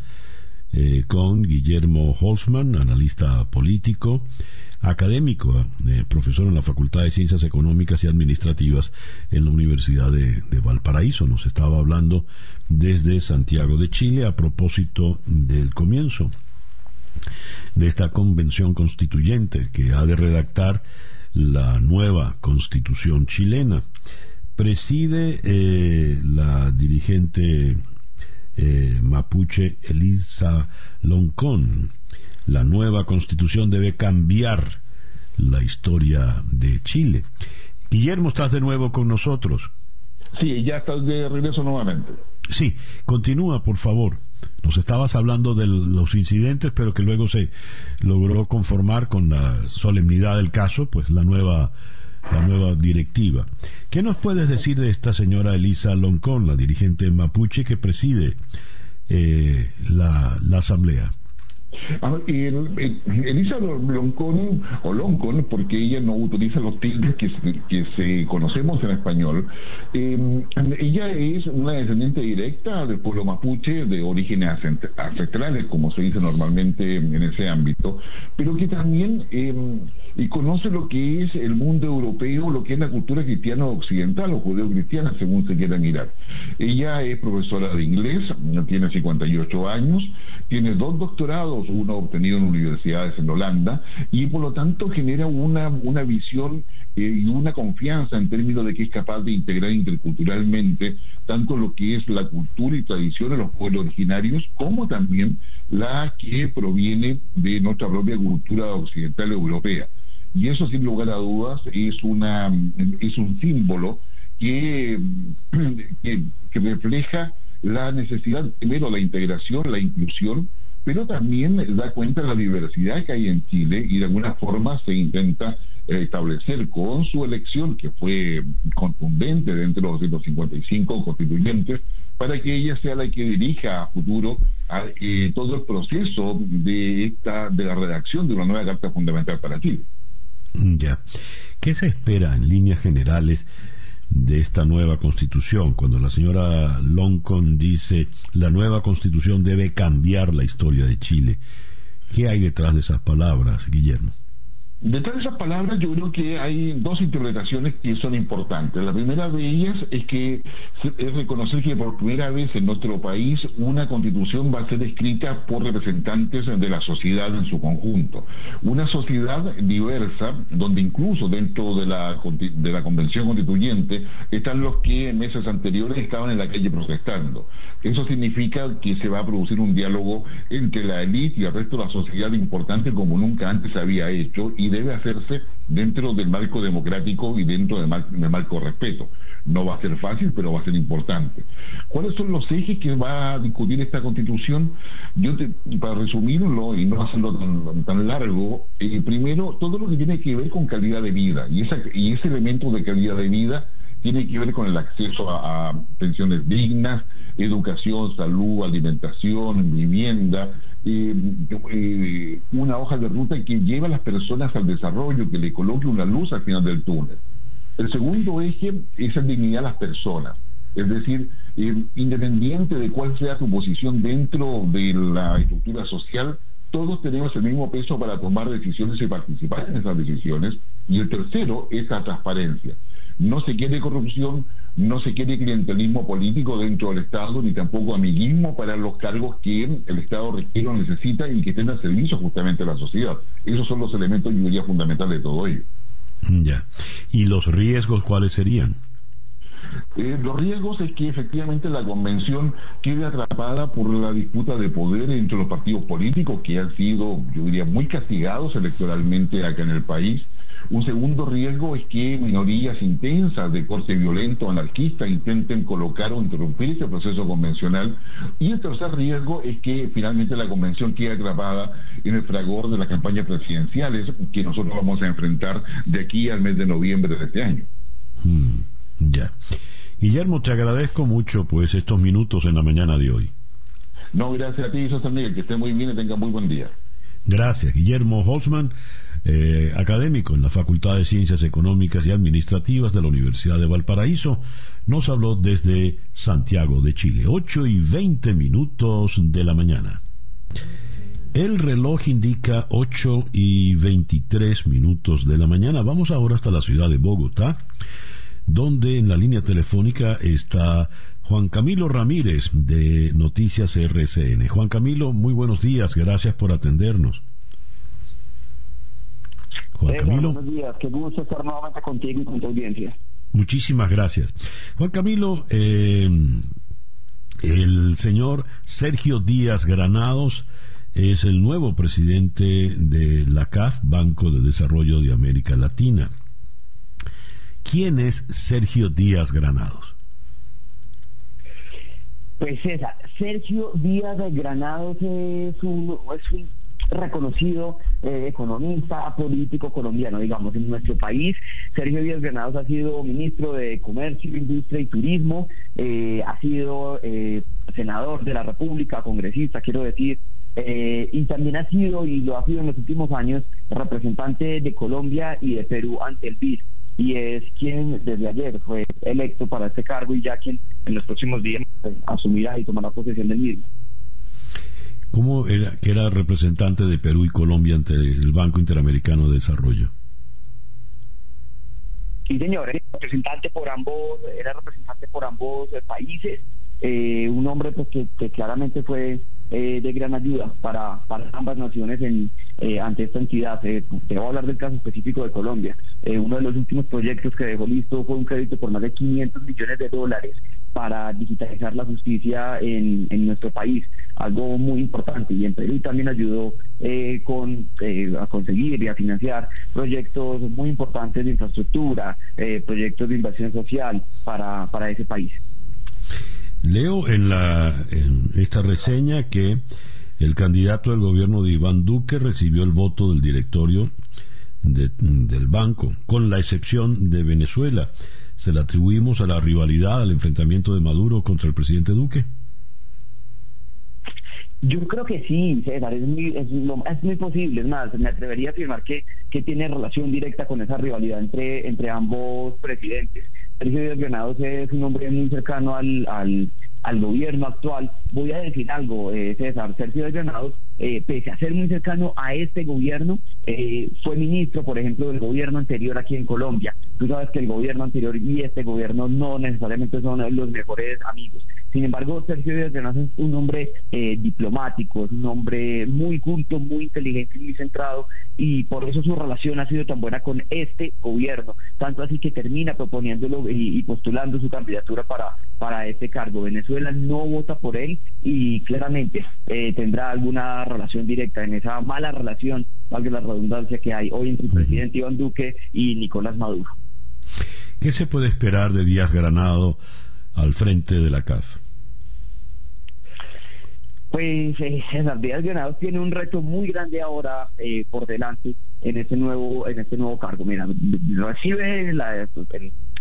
eh, con Guillermo Holzman, analista político, académico, eh, profesor en la Facultad de Ciencias Económicas y Administrativas en la Universidad de, de, Valparaíso. Nos estaba hablando desde Santiago de Chile a propósito del comienzo de esta convención constituyente que ha de redactar la nueva constitución chilena preside eh, la dirigente eh, mapuche Elisa Loncón. La nueva constitución debe cambiar la historia de Chile. Guillermo, estás de nuevo con nosotros. Sí, ya estás de regreso nuevamente. Sí, continúa, por favor. Nos estabas hablando de los incidentes, pero que luego se logró conformar con la solemnidad del caso, pues la nueva la nueva directiva. ¿Qué nos puedes decir de esta señora Elisa Loncón, la dirigente mapuche que preside eh, la, la asamblea? Ah, Elisa Loncón, o Loncón, porque ella no utiliza los tildes que, que se conocemos en español, em, ella es una descendiente directa del pueblo mapuche de orígenes ancestrales, como se dice normalmente en ese ámbito, pero que también em, y conoce lo que es el mundo europeo, lo que es la cultura cristiana occidental o judeo-cristiana, según se quiera mirar. Ella es profesora de inglés, tiene 58 años, tiene dos doctorados, uno obtenido en universidades en Holanda, y por lo tanto genera una, una visión eh, y una confianza en términos de que es capaz de integrar interculturalmente tanto lo que es la cultura y tradición de los pueblos originarios, como también la que proviene de nuestra propia cultura occidental europea. Y eso, sin lugar a dudas, es, una, es un símbolo que, que refleja la necesidad, primero, la integración, la inclusión, pero también da cuenta de la diversidad que hay en Chile y de alguna forma se intenta eh, establecer con su elección, que fue contundente dentro de los 255 constituyentes, para que ella sea la que dirija a futuro eh, todo el proceso de esta de la redacción de una nueva Carta Fundamental para Chile. Ya. ¿Qué se espera en líneas generales de esta nueva constitución? Cuando la señora Loncon dice la nueva constitución debe cambiar la historia de Chile. ¿Qué hay detrás de esas palabras, Guillermo? Detrás de esas palabras yo creo que hay dos interpretaciones que son importantes. La primera de ellas es que es reconocer que por primera vez en nuestro país una constitución va a ser escrita por representantes de la sociedad en su conjunto. Una sociedad diversa, donde incluso dentro de la, de la convención constituyente están los que en meses anteriores estaban en la calle protestando. Eso significa que se va a producir un diálogo entre la élite y el resto de la sociedad importante como nunca antes había hecho y debe hacerse dentro del marco democrático y dentro del, marco de respeto. No va a ser fácil, pero va a ser importante. ¿Cuáles son los ejes que va a discutir esta constitución? Yo, para resumirlo y no hacerlo tan, largo, eh, primero, todo lo que tiene que ver con calidad de vida. Y, esa, y ese elemento de calidad de vida tiene que ver con el acceso a, pensiones dignas, educación, salud, alimentación, vivienda, eh, eh, una hoja de ruta que lleva a las personas al desarrollo, que le coloque una luz al final del túnel. El segundo eje es la dignidad de las personas. Es decir, eh, independiente de cuál sea tu posición dentro de la estructura social, todos tenemos el mismo peso para tomar decisiones y participar en esas decisiones. Y el tercero es la transparencia. No se quiere corrupción, no se quiere clientelismo político dentro del Estado, ni tampoco amiguismo para los cargos que el Estado requiere o necesita y que tenga servicio justamente a la sociedad. Esos son los elementos, yo diría, fundamentales de todo ello. Ya. ¿Y los riesgos cuáles serían? Eh, los riesgos es que efectivamente la convención quede atrapada por la disputa de poder entre los partidos políticos que han sido, yo diría, muy castigados electoralmente acá en el país un segundo riesgo es que minorías intensas de corte violento, anarquista, intenten colocar o interrumpir ese proceso convencional. Y el tercer riesgo es que finalmente la convención quede atrapada en el fragor de las campañas presidenciales que nosotros vamos a enfrentar de aquí al mes de noviembre de este año. Mm, ya. Guillermo, te agradezco mucho pues estos minutos en la mañana de hoy. No, gracias a ti, José Miguel, que esté muy bien y tenga muy buen día. Gracias, Guillermo Holzman. Eh, académico en la Facultad de Ciencias Económicas y Administrativas de la Universidad de Valparaíso, nos habló desde Santiago de Chile, 8 y 20 minutos de la mañana. El reloj indica 8 y 23 minutos de la mañana. Vamos ahora hasta la ciudad de Bogotá, donde en la línea telefónica está Juan Camilo Ramírez de Noticias RCN. Juan Camilo, muy buenos días, gracias por atendernos. Juan Camilo. Buenos días, qué gusto estar nuevamente contigo y con tu audiencia. Muchísimas gracias. Juan Camilo, eh, el señor Sergio Díaz Granados es el nuevo presidente de la CAF, Banco de Desarrollo de América Latina. ¿Quién es Sergio Díaz Granados? Pues César, Sergio Díaz Granados es un, es un reconocido eh, economista político colombiano, digamos, en nuestro país. Sergio Díaz Granados ha sido ministro de Comercio, Industria y Turismo, eh, ha sido eh, senador de la República, congresista, quiero decir, y también ha sido, y lo ha sido en los últimos años, representante de Colombia y de Perú ante el BID y es quien desde ayer fue electo para este cargo y ya quien en los próximos días asumirá y tomará posesión del mismo. ¿Cómo era que era representante de Perú y Colombia ante el Banco Interamericano de Desarrollo? Sí, señor, era representante por ambos, era representante por ambos países, eh, un hombre pues que, claramente fue eh, de gran ayuda para, para ambas naciones en, eh, ante esta entidad. te voy a hablar del caso específico de Colombia. uno de los últimos proyectos que dejó listo fue un crédito por más de 500 millones de dólares para digitalizar la justicia en, nuestro país, algo muy importante. Y en Perú también ayudó eh, con, eh, a conseguir y a financiar proyectos muy importantes de infraestructura, eh, proyectos de inversión social para, para ese país. Leo en, la, en esta reseña que el candidato del gobierno de Iván Duque recibió el voto del directorio del banco, con la excepción de Venezuela se la atribuimos a la rivalidad, al enfrentamiento de Maduro contra el presidente Duque? Yo creo que sí, César, es muy, es, muy posible. Es más, me atrevería a afirmar que, que tiene relación directa con esa rivalidad entre, entre ambos presidentes. Sergio Díaz Granados es un hombre muy cercano al, al, al gobierno actual. Voy a decir algo, eh, César, Sergio de Granados, eh, pese a ser muy cercano a este gobierno, eh, fue ministro, por ejemplo, del gobierno anterior aquí en Colombia. Tú sabes que el gobierno anterior y este gobierno no necesariamente son los mejores amigos. Sin embargo, Sergio Díaz Granados es un hombre eh, diplomático, es un hombre muy culto, muy inteligente y muy centrado, y por eso su relación ha sido tan buena con este gobierno, tanto así que termina proponiéndolo y, postulando su candidatura para, para este cargo. Venezuela no vota por él y claramente eh, tendrá alguna relación directa en esa mala relación, valga la redundancia, que hay hoy entre el presidente Iván Duque y Nicolás Maduro. ¿Qué se puede esperar de Díaz Granado al frente de la CAF? Pues eh, Díaz Granados tiene un reto muy grande ahora eh, por delante en este nuevo en este nuevo cargo. Mira, recibe la,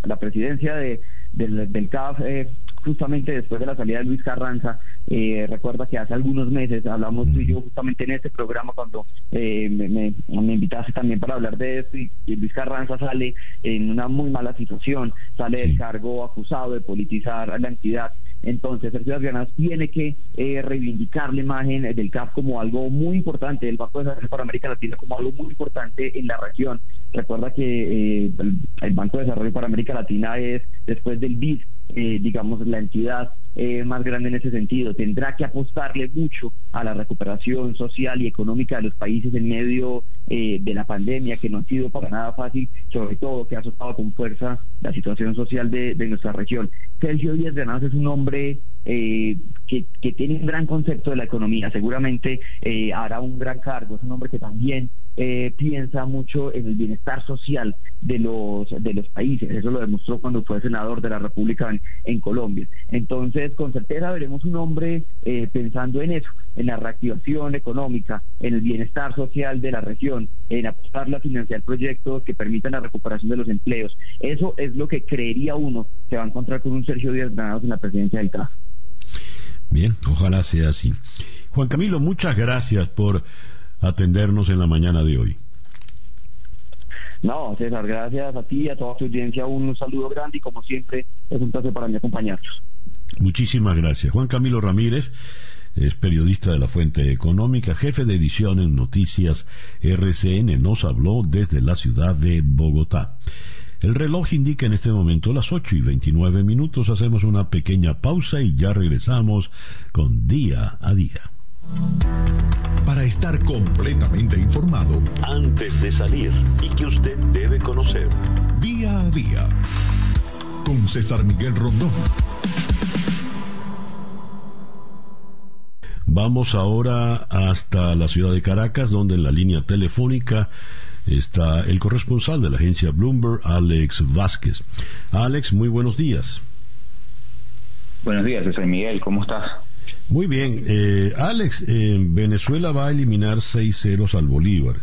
la presidencia de, del, del CAF eh, justamente después de la salida de Luis Carranza. Eh, recuerda que hace algunos meses hablamos tú y yo justamente en este programa cuando eh, me, me, invitaste también para hablar de esto y, Luis Carranza sale en una muy mala situación, sale del cargo acusado de politizar a la entidad. Entonces, Sergio Granados tiene que eh, reivindicar la imagen del CAF como algo muy importante, del Banco de Desarrollo para América Latina como algo muy importante en la región. Recuerda que eh, el, Banco de Desarrollo para América Latina es, después del BID, eh, digamos, la entidad eh, más grande en ese sentido. Tendrá que apostarle mucho a la recuperación social y económica de los países en medio eh, de la pandemia, que no ha sido para nada fácil, sobre todo que ha azotado con fuerza la situación social de, nuestra región. Sergio Díaz Granados es un hombre que, que, tiene un gran concepto de la economía, seguramente hará un gran cargo, es un hombre que también eh, piensa mucho en el bienestar social de los de los países. Eso lo demostró cuando fue senador de la República en, Colombia. Entonces, con certeza veremos un hombre eh, pensando en eso, en la reactivación económica, en el bienestar social de la región, en apostar a financiar proyectos que permitan la recuperación de los empleos. Eso es lo que creería uno que va a encontrar con un Sergio Díaz Granados en la presidencia del CAF. Bien, ojalá sea así. Juan Camilo, muchas gracias por atendernos en la mañana de hoy. No, César, gracias a ti y a toda tu audiencia. Un saludo grande y como siempre es un placer para mí acompañarlos. Muchísimas gracias. Juan Camilo Ramírez es periodista de la Fuente Económica, jefe de edición en Noticias RCN. Nos habló desde la ciudad de Bogotá. El reloj indica en este momento las 8 y 29 minutos. Hacemos una pequeña pausa y ya regresamos con día a día. Para estar completamente informado antes de salir y que usted debe conocer. Día a día. Con César Miguel Rondón. Vamos ahora hasta la ciudad de Caracas, donde en la línea telefónica está el corresponsal de la agencia Bloomberg, Alex Vázquez. Alex, muy buenos días. Buenos días, César Miguel, ¿cómo estás? Muy bien. Eh, Alex, Venezuela va a eliminar seis ceros al Bolívar.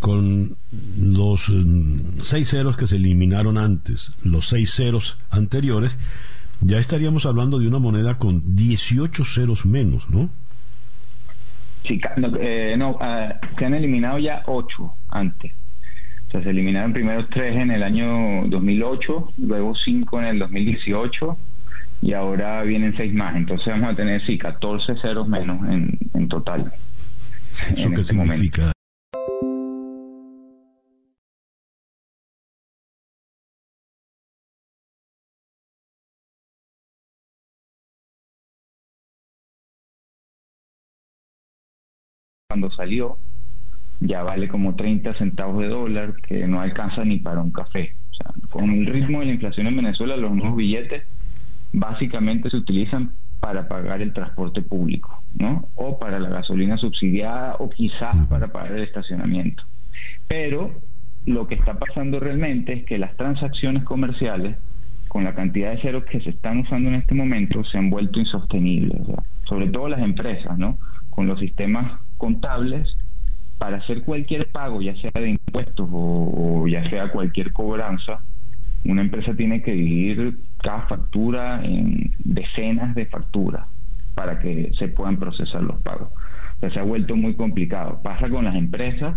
Con los mm, seis ceros que se eliminaron antes, los seis ceros anteriores, ya estaríamos hablando de una moneda con 18 ceros menos, ¿no? Sí, no, eh, ah, se han eliminado ya ocho antes. O sea, se eliminaron primero tres en el año 2008, luego cinco en el 2018 y ahora vienen seis más. Entonces vamos a tener, sí, 14 ceros menos en, en total. ¿Eso qué este significa? Cuando salió, ya vale como 30 centavos de dólar, que no alcanza ni para un café. O sea, con el ritmo de la inflación en Venezuela, los nuevos billetes básicamente se utilizan para pagar el transporte público, ¿no? O para la gasolina subsidiada o quizás para pagar el estacionamiento. Pero lo que está pasando realmente es que las transacciones comerciales, con la cantidad de ceros que se están usando en este momento, se han vuelto insostenibles, sobre todo las empresas, ¿no? Con los sistemas contables, para hacer cualquier pago, ya sea de impuestos o ya sea cualquier cobranza, una empresa tiene que dividir cada factura en decenas de facturas para que se puedan procesar los pagos. Se ha vuelto muy complicado. Pasa con las empresas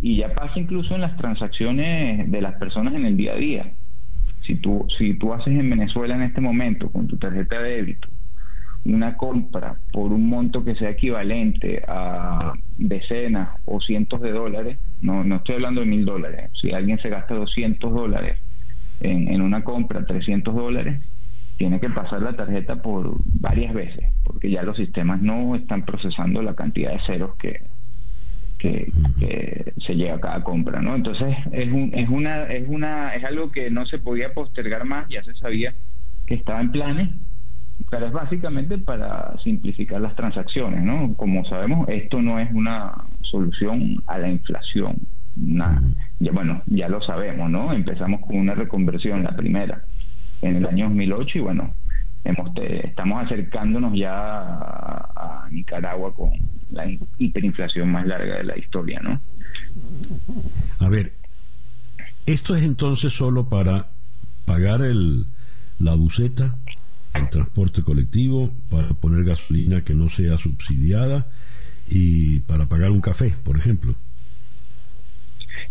y ya pasa incluso en las transacciones de las personas en el día a día. Si tú, si tú haces en Venezuela en este momento con tu tarjeta de débito una compra por un monto que sea equivalente a decenas o cientos de dólares, no, no estoy hablando de mil dólares, si alguien se gasta 200 dólares en, una compra 300 dólares, tiene que pasar la tarjeta por varias veces, porque ya los sistemas no están procesando la cantidad de ceros que, que, se llega a cada compra, ¿no? Entonces es, un, es una es una es algo que no se podía postergar más, ya se sabía que estaba en planes, pero es básicamente para simplificar las transacciones, ¿no? Como sabemos, esto no es una solución a la inflación, nada. Ya, bueno, ya lo sabemos, ¿no? Empezamos con una reconversión, la primera, en el año 2008 y bueno, hemos estamos acercándonos ya a, a, Nicaragua con la hiperinflación más larga de la historia, ¿no? A ver, esto es entonces solo para pagar el la buceta, el transporte colectivo, para poner gasolina que no sea subsidiada y para pagar un café, por ejemplo.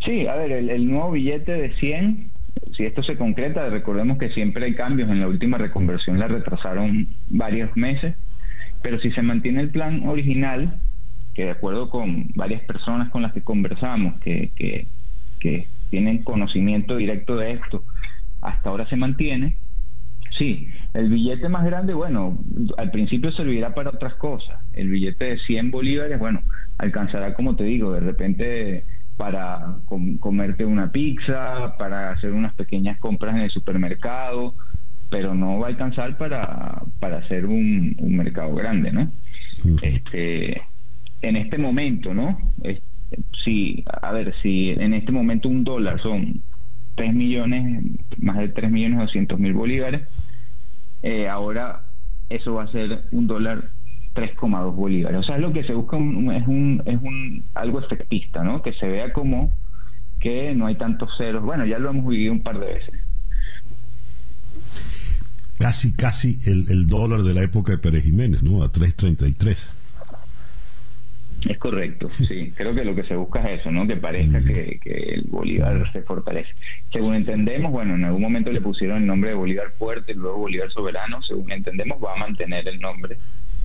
Sí, a ver, el, nuevo billete de 100, si esto se concreta, recordemos que siempre hay cambios, en la última reconversión la retrasaron varios meses, pero si se mantiene el plan original, que de acuerdo con varias personas con las que conversamos, que, que, que tienen conocimiento directo de esto, hasta ahora se mantiene, Sí, el billete más grande, bueno, al principio servirá para otras cosas. El billete de 100 bolívares, bueno, alcanzará, como te digo, de repente para comerte una pizza, para hacer unas pequeñas compras en el supermercado, pero no va a alcanzar para, para hacer un, mercado grande, ¿no? Este, en este momento, ¿no? sí, a ver, si en este momento un dólar son 3 millones, más de 3 millones 200 mil bolívares, eh, ahora eso va a ser un dólar 3,2 bolívares. O sea, es lo que se busca es, un, es un algo efectista, ¿no? Que se vea como que no hay tantos ceros. Bueno, ya lo hemos vivido un par de veces. Casi, casi el, el dólar de la época de Pérez Jiménez, ¿no? A 3.33. Es correcto, sí. Creo que lo que se busca es eso, ¿no? Que parezca que, el Bolívar se fortalece. Según entendemos, bueno, en algún momento le pusieron el nombre de Bolívar fuerte, luego Bolívar soberano. Según entendemos, va a mantener el nombre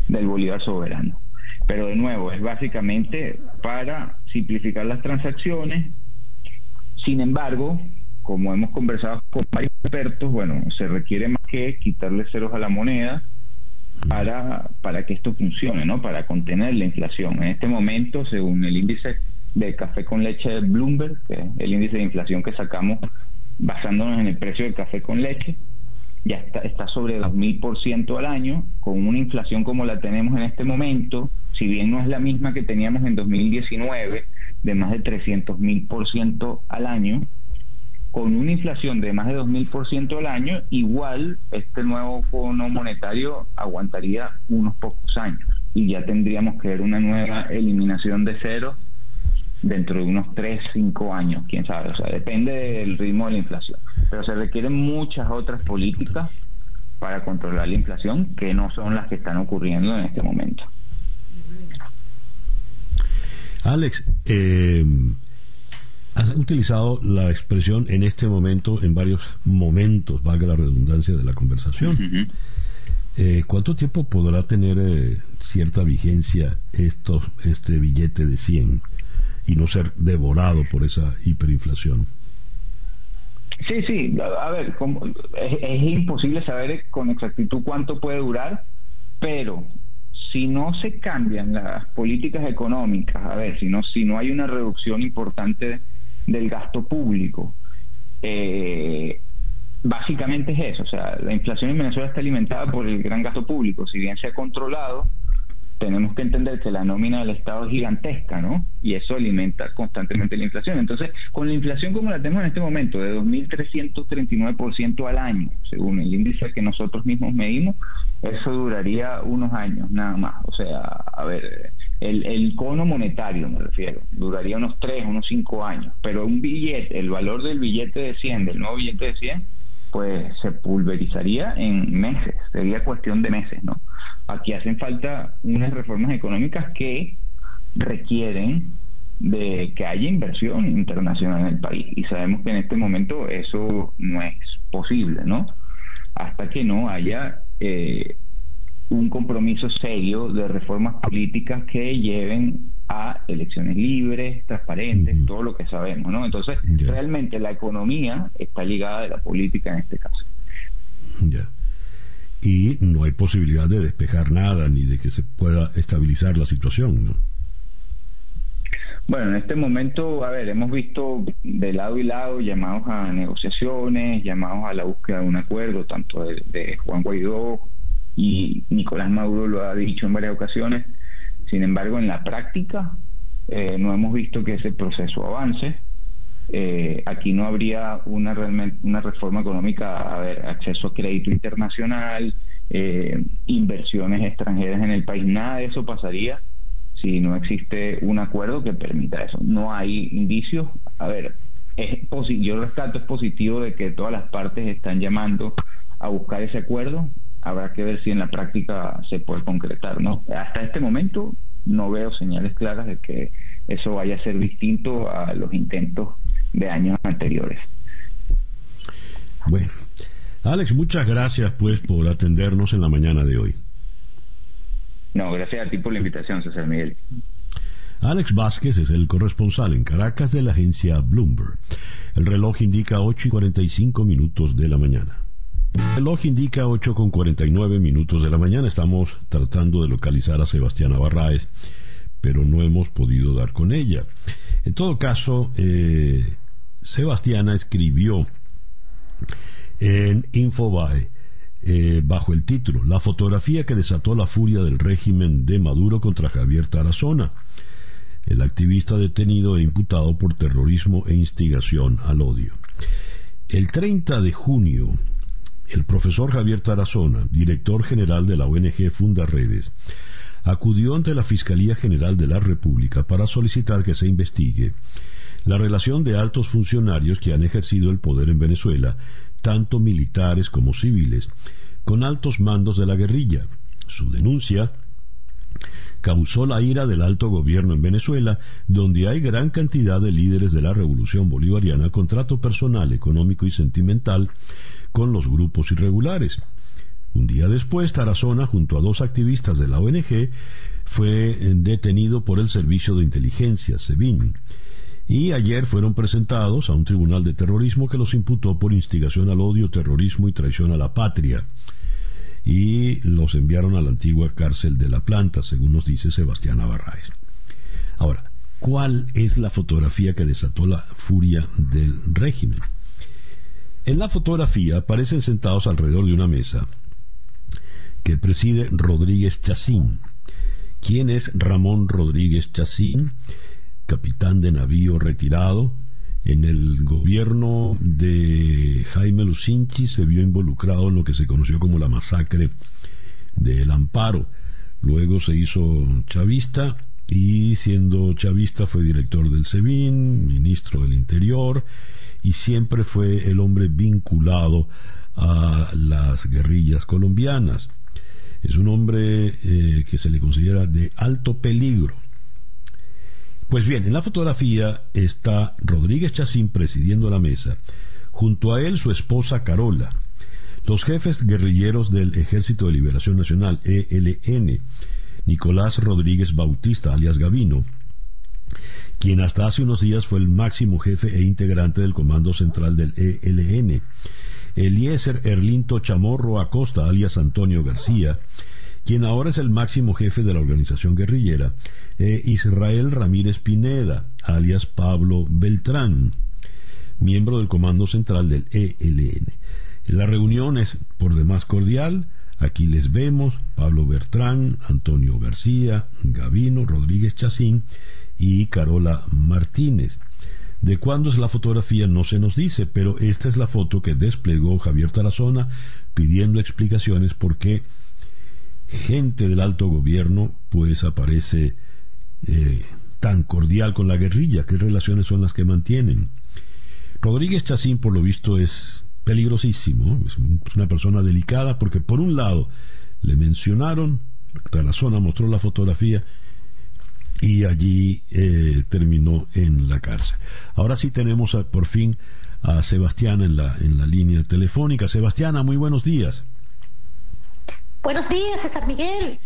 del Bolívar soberano. Pero de nuevo, es básicamente para simplificar las transacciones. Sin embargo, como hemos conversado con varios expertos, bueno, se requiere más que quitarle ceros a la moneda para, para que esto funcione, ¿no? Para contener la inflación. En este momento, según el índice de café con leche de Bloomberg, que es el índice de inflación que sacamos basándonos en el precio del café con leche, ya está, está sobre 2.000% al año, con una inflación como la tenemos en este momento, si bien no es la misma que teníamos en 2019, de más de 300.000% al año, con una inflación de más de 2.000% al año, igual este nuevo cono monetario aguantaría unos pocos años y ya tendríamos que ver una nueva eliminación de cero dentro de unos 3, 5 años, quién sabe, o sea, depende del ritmo de la inflación. Pero se requieren muchas otras políticas para controlar la inflación que no son las que están ocurriendo en este momento. Alex, eh, Has utilizado la expresión en este momento, en varios momentos, valga la redundancia de la conversación. Eh, ¿Cuánto tiempo podrá tener eh, cierta vigencia esto, este billete de 100 y no ser devorado por esa hiperinflación? Sí, sí, a ver, es, imposible saber con exactitud cuánto puede durar, pero si no se cambian las políticas económicas, a ver, si no, si no hay una reducción importante del gasto público. Eh, básicamente es eso, o sea, la inflación en Venezuela está alimentada por el gran gasto público, si bien se ha controlado, tenemos que entender que la nómina del Estado es gigantesca, ¿no? Y eso alimenta constantemente la inflación. Entonces, con la inflación como la tenemos en este momento, de 2.339% al año, según el índice que nosotros mismos medimos, eso duraría unos años nada más. O sea, a ver, el, el cono monetario me refiero, duraría unos 3, unos 5 años, pero un billete, el valor del billete de 100, del nuevo billete de 100, pues se pulverizaría en meses, sería cuestión de meses, ¿no? Aquí hacen falta unas reformas económicas que requieren de que haya inversión internacional en el país y sabemos que en este momento eso no es posible, ¿no? Hasta que no haya eh, un compromiso serio de reformas políticas que lleven a elecciones libres, transparentes, todo lo que sabemos, ¿no? Entonces, realmente la economía está ligada a la política en este caso. Ya. y no hay posibilidad de despejar nada ni de que se pueda estabilizar la situación. ¿no? Bueno, en este momento, a ver, hemos visto de lado y lado llamados a negociaciones, llamados a la búsqueda de un acuerdo, tanto de, Juan Guaidó y Nicolás Maduro lo ha dicho en varias ocasiones. Sin embargo, en la práctica eh, no hemos visto que ese proceso avance. Eh, aquí no habría una realmente una reforma económica, a ver, acceso a crédito internacional, eh, inversiones extranjeras en el país, nada de eso pasaría si no existe un acuerdo que permita eso. No hay indicios. A ver, es yo rescato es positivo de que todas las partes están llamando a buscar ese acuerdo. Habrá que ver si en la práctica se puede concretar, ¿no? Hasta este momento no veo señales claras de que eso vaya a ser distinto a los intentos de años anteriores. Bueno, Alex, muchas gracias pues por atendernos en la mañana de hoy. No, gracias a ti por la invitación, César Miguel. Alex Vázquez es el corresponsal en Caracas de la agencia Bloomberg. El reloj indica 8 y 45 minutos de la mañana. El reloj indica 8 con 49 minutos de la mañana. Estamos tratando de localizar a Sebastiana Barraez, pero no hemos podido dar con ella. En todo caso, eh, Sebastiana escribió en Infobae eh, bajo el título La fotografía que desató la furia del régimen de Maduro contra Javier Tarazona, el activista detenido e imputado por terrorismo e instigación al odio. El 30 de junio, el profesor Javier Tarazona, director general de la ONG Fundaredes, acudió ante la Fiscalía General de la República para solicitar que se investigue la relación de altos funcionarios que han ejercido el poder en Venezuela tanto militares como civiles, con altos mandos de la guerrilla. Su denuncia causó la ira del alto gobierno en Venezuela, donde hay gran cantidad de líderes de la revolución bolivariana con trato personal, económico y sentimental con los grupos irregulares. Un día después, Tarazona, junto a dos activistas de la ONG, fue detenido por el Servicio de Inteligencia, SEBIN y ayer fueron presentados a un tribunal de terrorismo que los imputó por instigación al odio, terrorismo y traición a la patria. Y los enviaron a la antigua cárcel de la planta, según nos dice Sebastián Navarraes. Ahora, ¿cuál es la fotografía que desató la furia del régimen? En la fotografía aparecen sentados alrededor de una mesa que preside Rodríguez Chacín. ¿Quién es Ramón Rodríguez Chacín? capitán de navío retirado. En el gobierno de Jaime Lucinchi se vio involucrado en lo que se conoció como la masacre del Amparo. Luego se hizo chavista y siendo chavista fue director del SEBIN, ministro del Interior y siempre fue el hombre vinculado a las guerrillas colombianas. Es un hombre eh, que se le considera de alto peligro. Pues bien, en la fotografía está Rodríguez Chacín presidiendo la mesa, junto a él su esposa Carola, los jefes guerrilleros del Ejército de Liberación Nacional, ELN, Nicolás Rodríguez Bautista, alias Gavino, quien hasta hace unos días fue el máximo jefe e integrante del Comando Central del ELN, Eliezer Erlinto Chamorro Acosta, alias Antonio García, quien ahora es el máximo jefe de la organización guerrillera, e Israel Ramírez Pineda, alias Pablo Beltrán, miembro del Comando Central del ELN. La reunión es por demás cordial. Aquí les vemos Pablo Bertrán, Antonio García, Gavino, Rodríguez Chacín y Carola Martínez. De cuándo es la fotografía no se nos dice, pero esta es la foto que desplegó Javier Tarazona pidiendo explicaciones porque gente del alto gobierno pues aparece eh, tan cordial con la guerrilla? ¿Qué relaciones son las que mantienen? Rodríguez Chacín, por lo visto, es peligrosísimo, es una persona delicada porque por un lado le mencionaron, zona mostró la fotografía y allí eh, terminó en la cárcel. Ahora sí tenemos por fin a Sebastián en la, en la línea telefónica. Sebastiana, muy buenos días. Buenos días, César Miguel.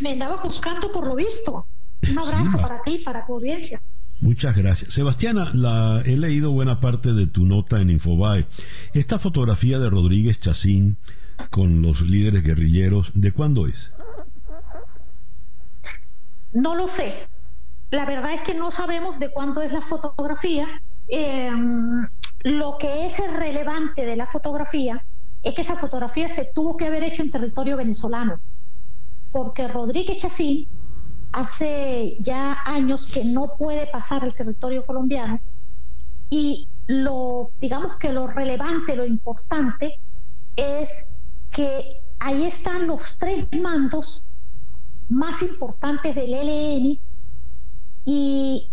Me andaba buscando por lo visto. Un abrazo para ti, para tu audiencia. Muchas gracias. Sebastiana, la, he leído buena parte de tu nota en Infobae. Esta fotografía de Rodríguez Chacín con los líderes guerrilleros, ¿de cuándo es? No lo sé. La verdad es que no sabemos de cuándo es la fotografía. Em, lo que es relevante de la fotografía es que esa fotografía se tuvo que haber hecho en territorio venezolano, porque Rodríguez Chacín hace ya años que no puede pasar al territorio colombiano y lo, digamos que lo relevante, lo importante es que ahí están los tres mandos más importantes del ELN y,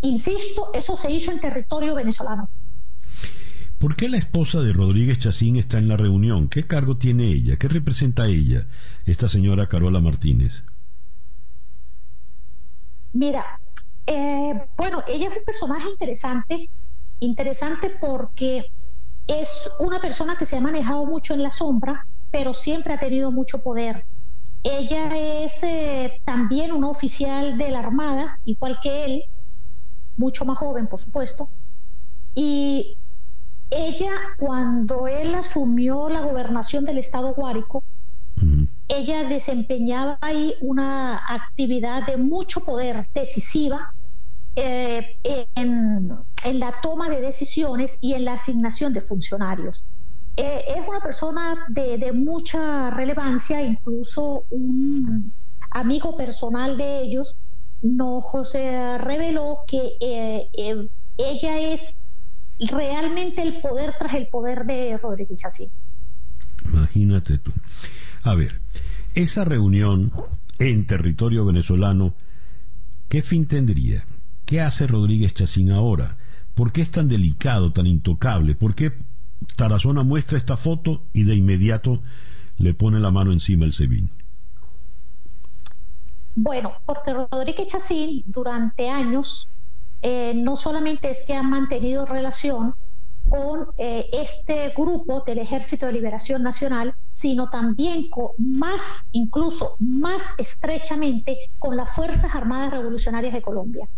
insisto, eso se hizo en territorio venezolano. ¿Por qué la esposa de Rodríguez Chacín está en la reunión? ¿Qué cargo tiene ella? ¿Qué representa ella, esta señora Carola Martínez? Mira, eh, bueno, ella es un personaje interesante, interesante porque es una persona que se ha manejado mucho en la sombra, pero siempre ha tenido mucho poder. Ella es eh, también una oficial de la Armada, igual que él, mucho más joven, por supuesto. Y ella, cuando él asumió la gobernación del estado Guárico, ella desempeñaba ahí una actividad de mucho poder decisiva eh, en, la toma de decisiones y en la asignación de funcionarios. Eh, es una persona de, mucha relevancia, incluso un amigo personal de ellos nos José reveló que eh, ella es realmente el poder tras el poder de Rodríguez así. Imagínate tú. A ver, esa reunión en territorio venezolano, ¿qué fin tendría? ¿Qué hace Rodríguez Chacín ahora? ¿Por qué es tan delicado, tan intocable? ¿Por qué Tarazona muestra esta foto y de inmediato le pone la mano encima el SEBIN? Bueno, porque Rodríguez Chacín durante años eh, no solamente es que ha mantenido relación con eh, este grupo del Ejército de Liberación Nacional, sino también con más, incluso más estrechamente con las Fuerzas Armadas Revolucionarias de Colombia.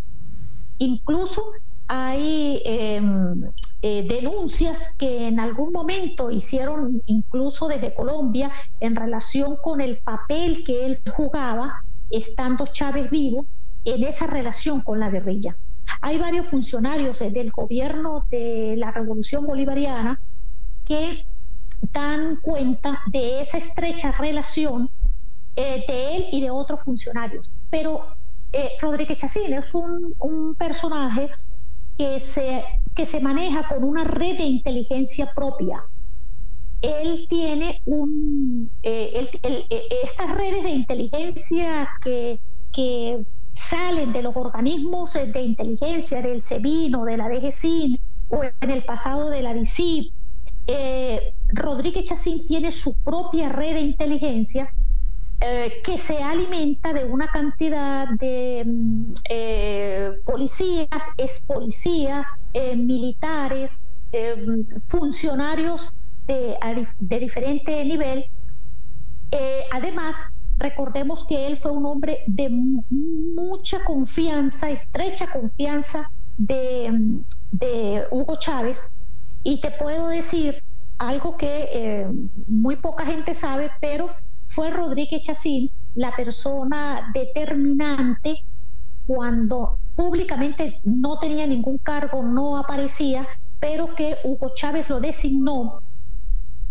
Incluso hay em, eh, denuncias que en algún momento hicieron incluso desde Colombia en relación con el papel que él jugaba estando Chávez vivo en esa relación con la guerrilla. Hay varios funcionarios eh, del gobierno de la Revolución Bolivariana que dan cuenta de esa estrecha relación eh, de él y de otros funcionarios. Pero eh, Rodríguez Chacín es un, personaje que se, que se maneja con una red de inteligencia propia. Él tiene un, estas redes de inteligencia que, que salen de los organismos de inteligencia del SEBIN o de la DGCIN o en el pasado de la DICIP. Eh, Rodríguez Chacín tiene su propia red de inteligencia eh, que se alimenta de una cantidad de mm, eh, policías, ex policías, militares, funcionarios de, de diferente nivel. además, recordemos que él fue un hombre de mucha confianza, estrecha confianza de, Hugo Chávez. Y te puedo decir algo que eh, muy poca gente sabe, pero fue Rodríguez Chacín la persona determinante cuando públicamente no tenía ningún cargo, no aparecía, pero que Hugo Chávez lo designó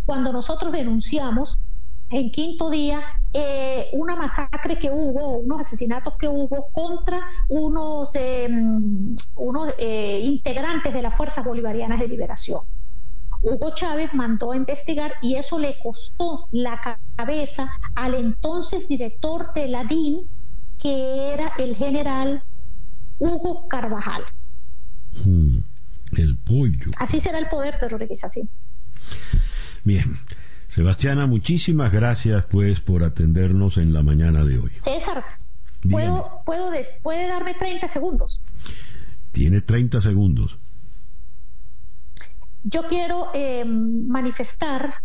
cuando nosotros denunciamos en quinto día eh, una masacre que hubo, unos asesinatos que hubo contra unos, eh, unos integrantes de las Fuerzas Bolivarianas de Liberación. Hugo Chávez mandó a investigar y eso le costó la cabeza al entonces director de la DIN, que era el general Hugo Carvajal. Mm, el pollo. Así será el poder de Rodríguez, así. Bien. Sebastiana, muchísimas gracias pues por atendernos en la mañana de hoy. César, ¿puedo, puedo ¿puede darme 30 segundos? Tiene 30 segundos. Yo quiero eh, manifestar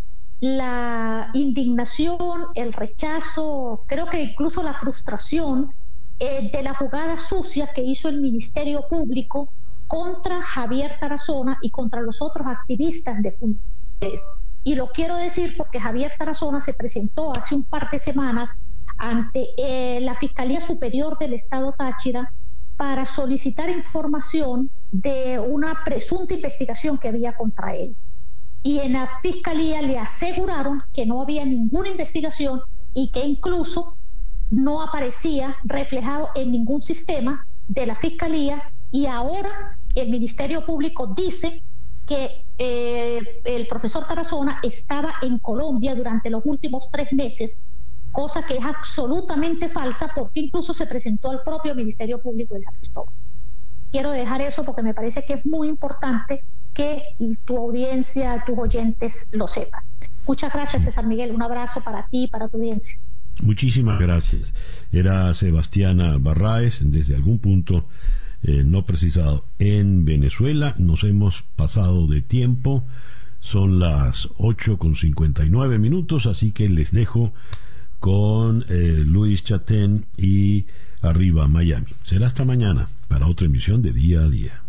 la indignación, el rechazo, creo que incluso la frustración eh, de la jugada sucia que hizo el Ministerio Público contra Javier Tarazona y contra los otros activistas de fundaciones Y lo quiero decir porque Javier Tarazona se presentó hace un par de semanas ante eh, la Fiscalía Superior del Estado Táchira para solicitar información de una presunta investigación que había contra él. Y en la Fiscalía le aseguraron que no había ninguna investigación y que incluso no aparecía reflejado en ningún sistema de la Fiscalía y ahora el Ministerio Público dice que eh, el profesor Tarazona estaba en Colombia durante los últimos tres meses, cosa que es absolutamente falsa porque incluso se presentó al propio Ministerio Público de San Cristóbal. Quiero dejar eso porque me parece que es muy importante que tu audiencia, tus oyentes lo sepan. Muchas gracias, César Miguel. Un abrazo para ti y para tu audiencia. Muchísimas gracias. Era Sebastiana Barraes desde algún punto eh, no precisado en Venezuela. Nos hemos pasado de tiempo. Son las 8 con 59 minutos, así que les dejo con eh, Luis Chatén y Arriba Miami. Será hasta mañana para otra emisión de Día a Día.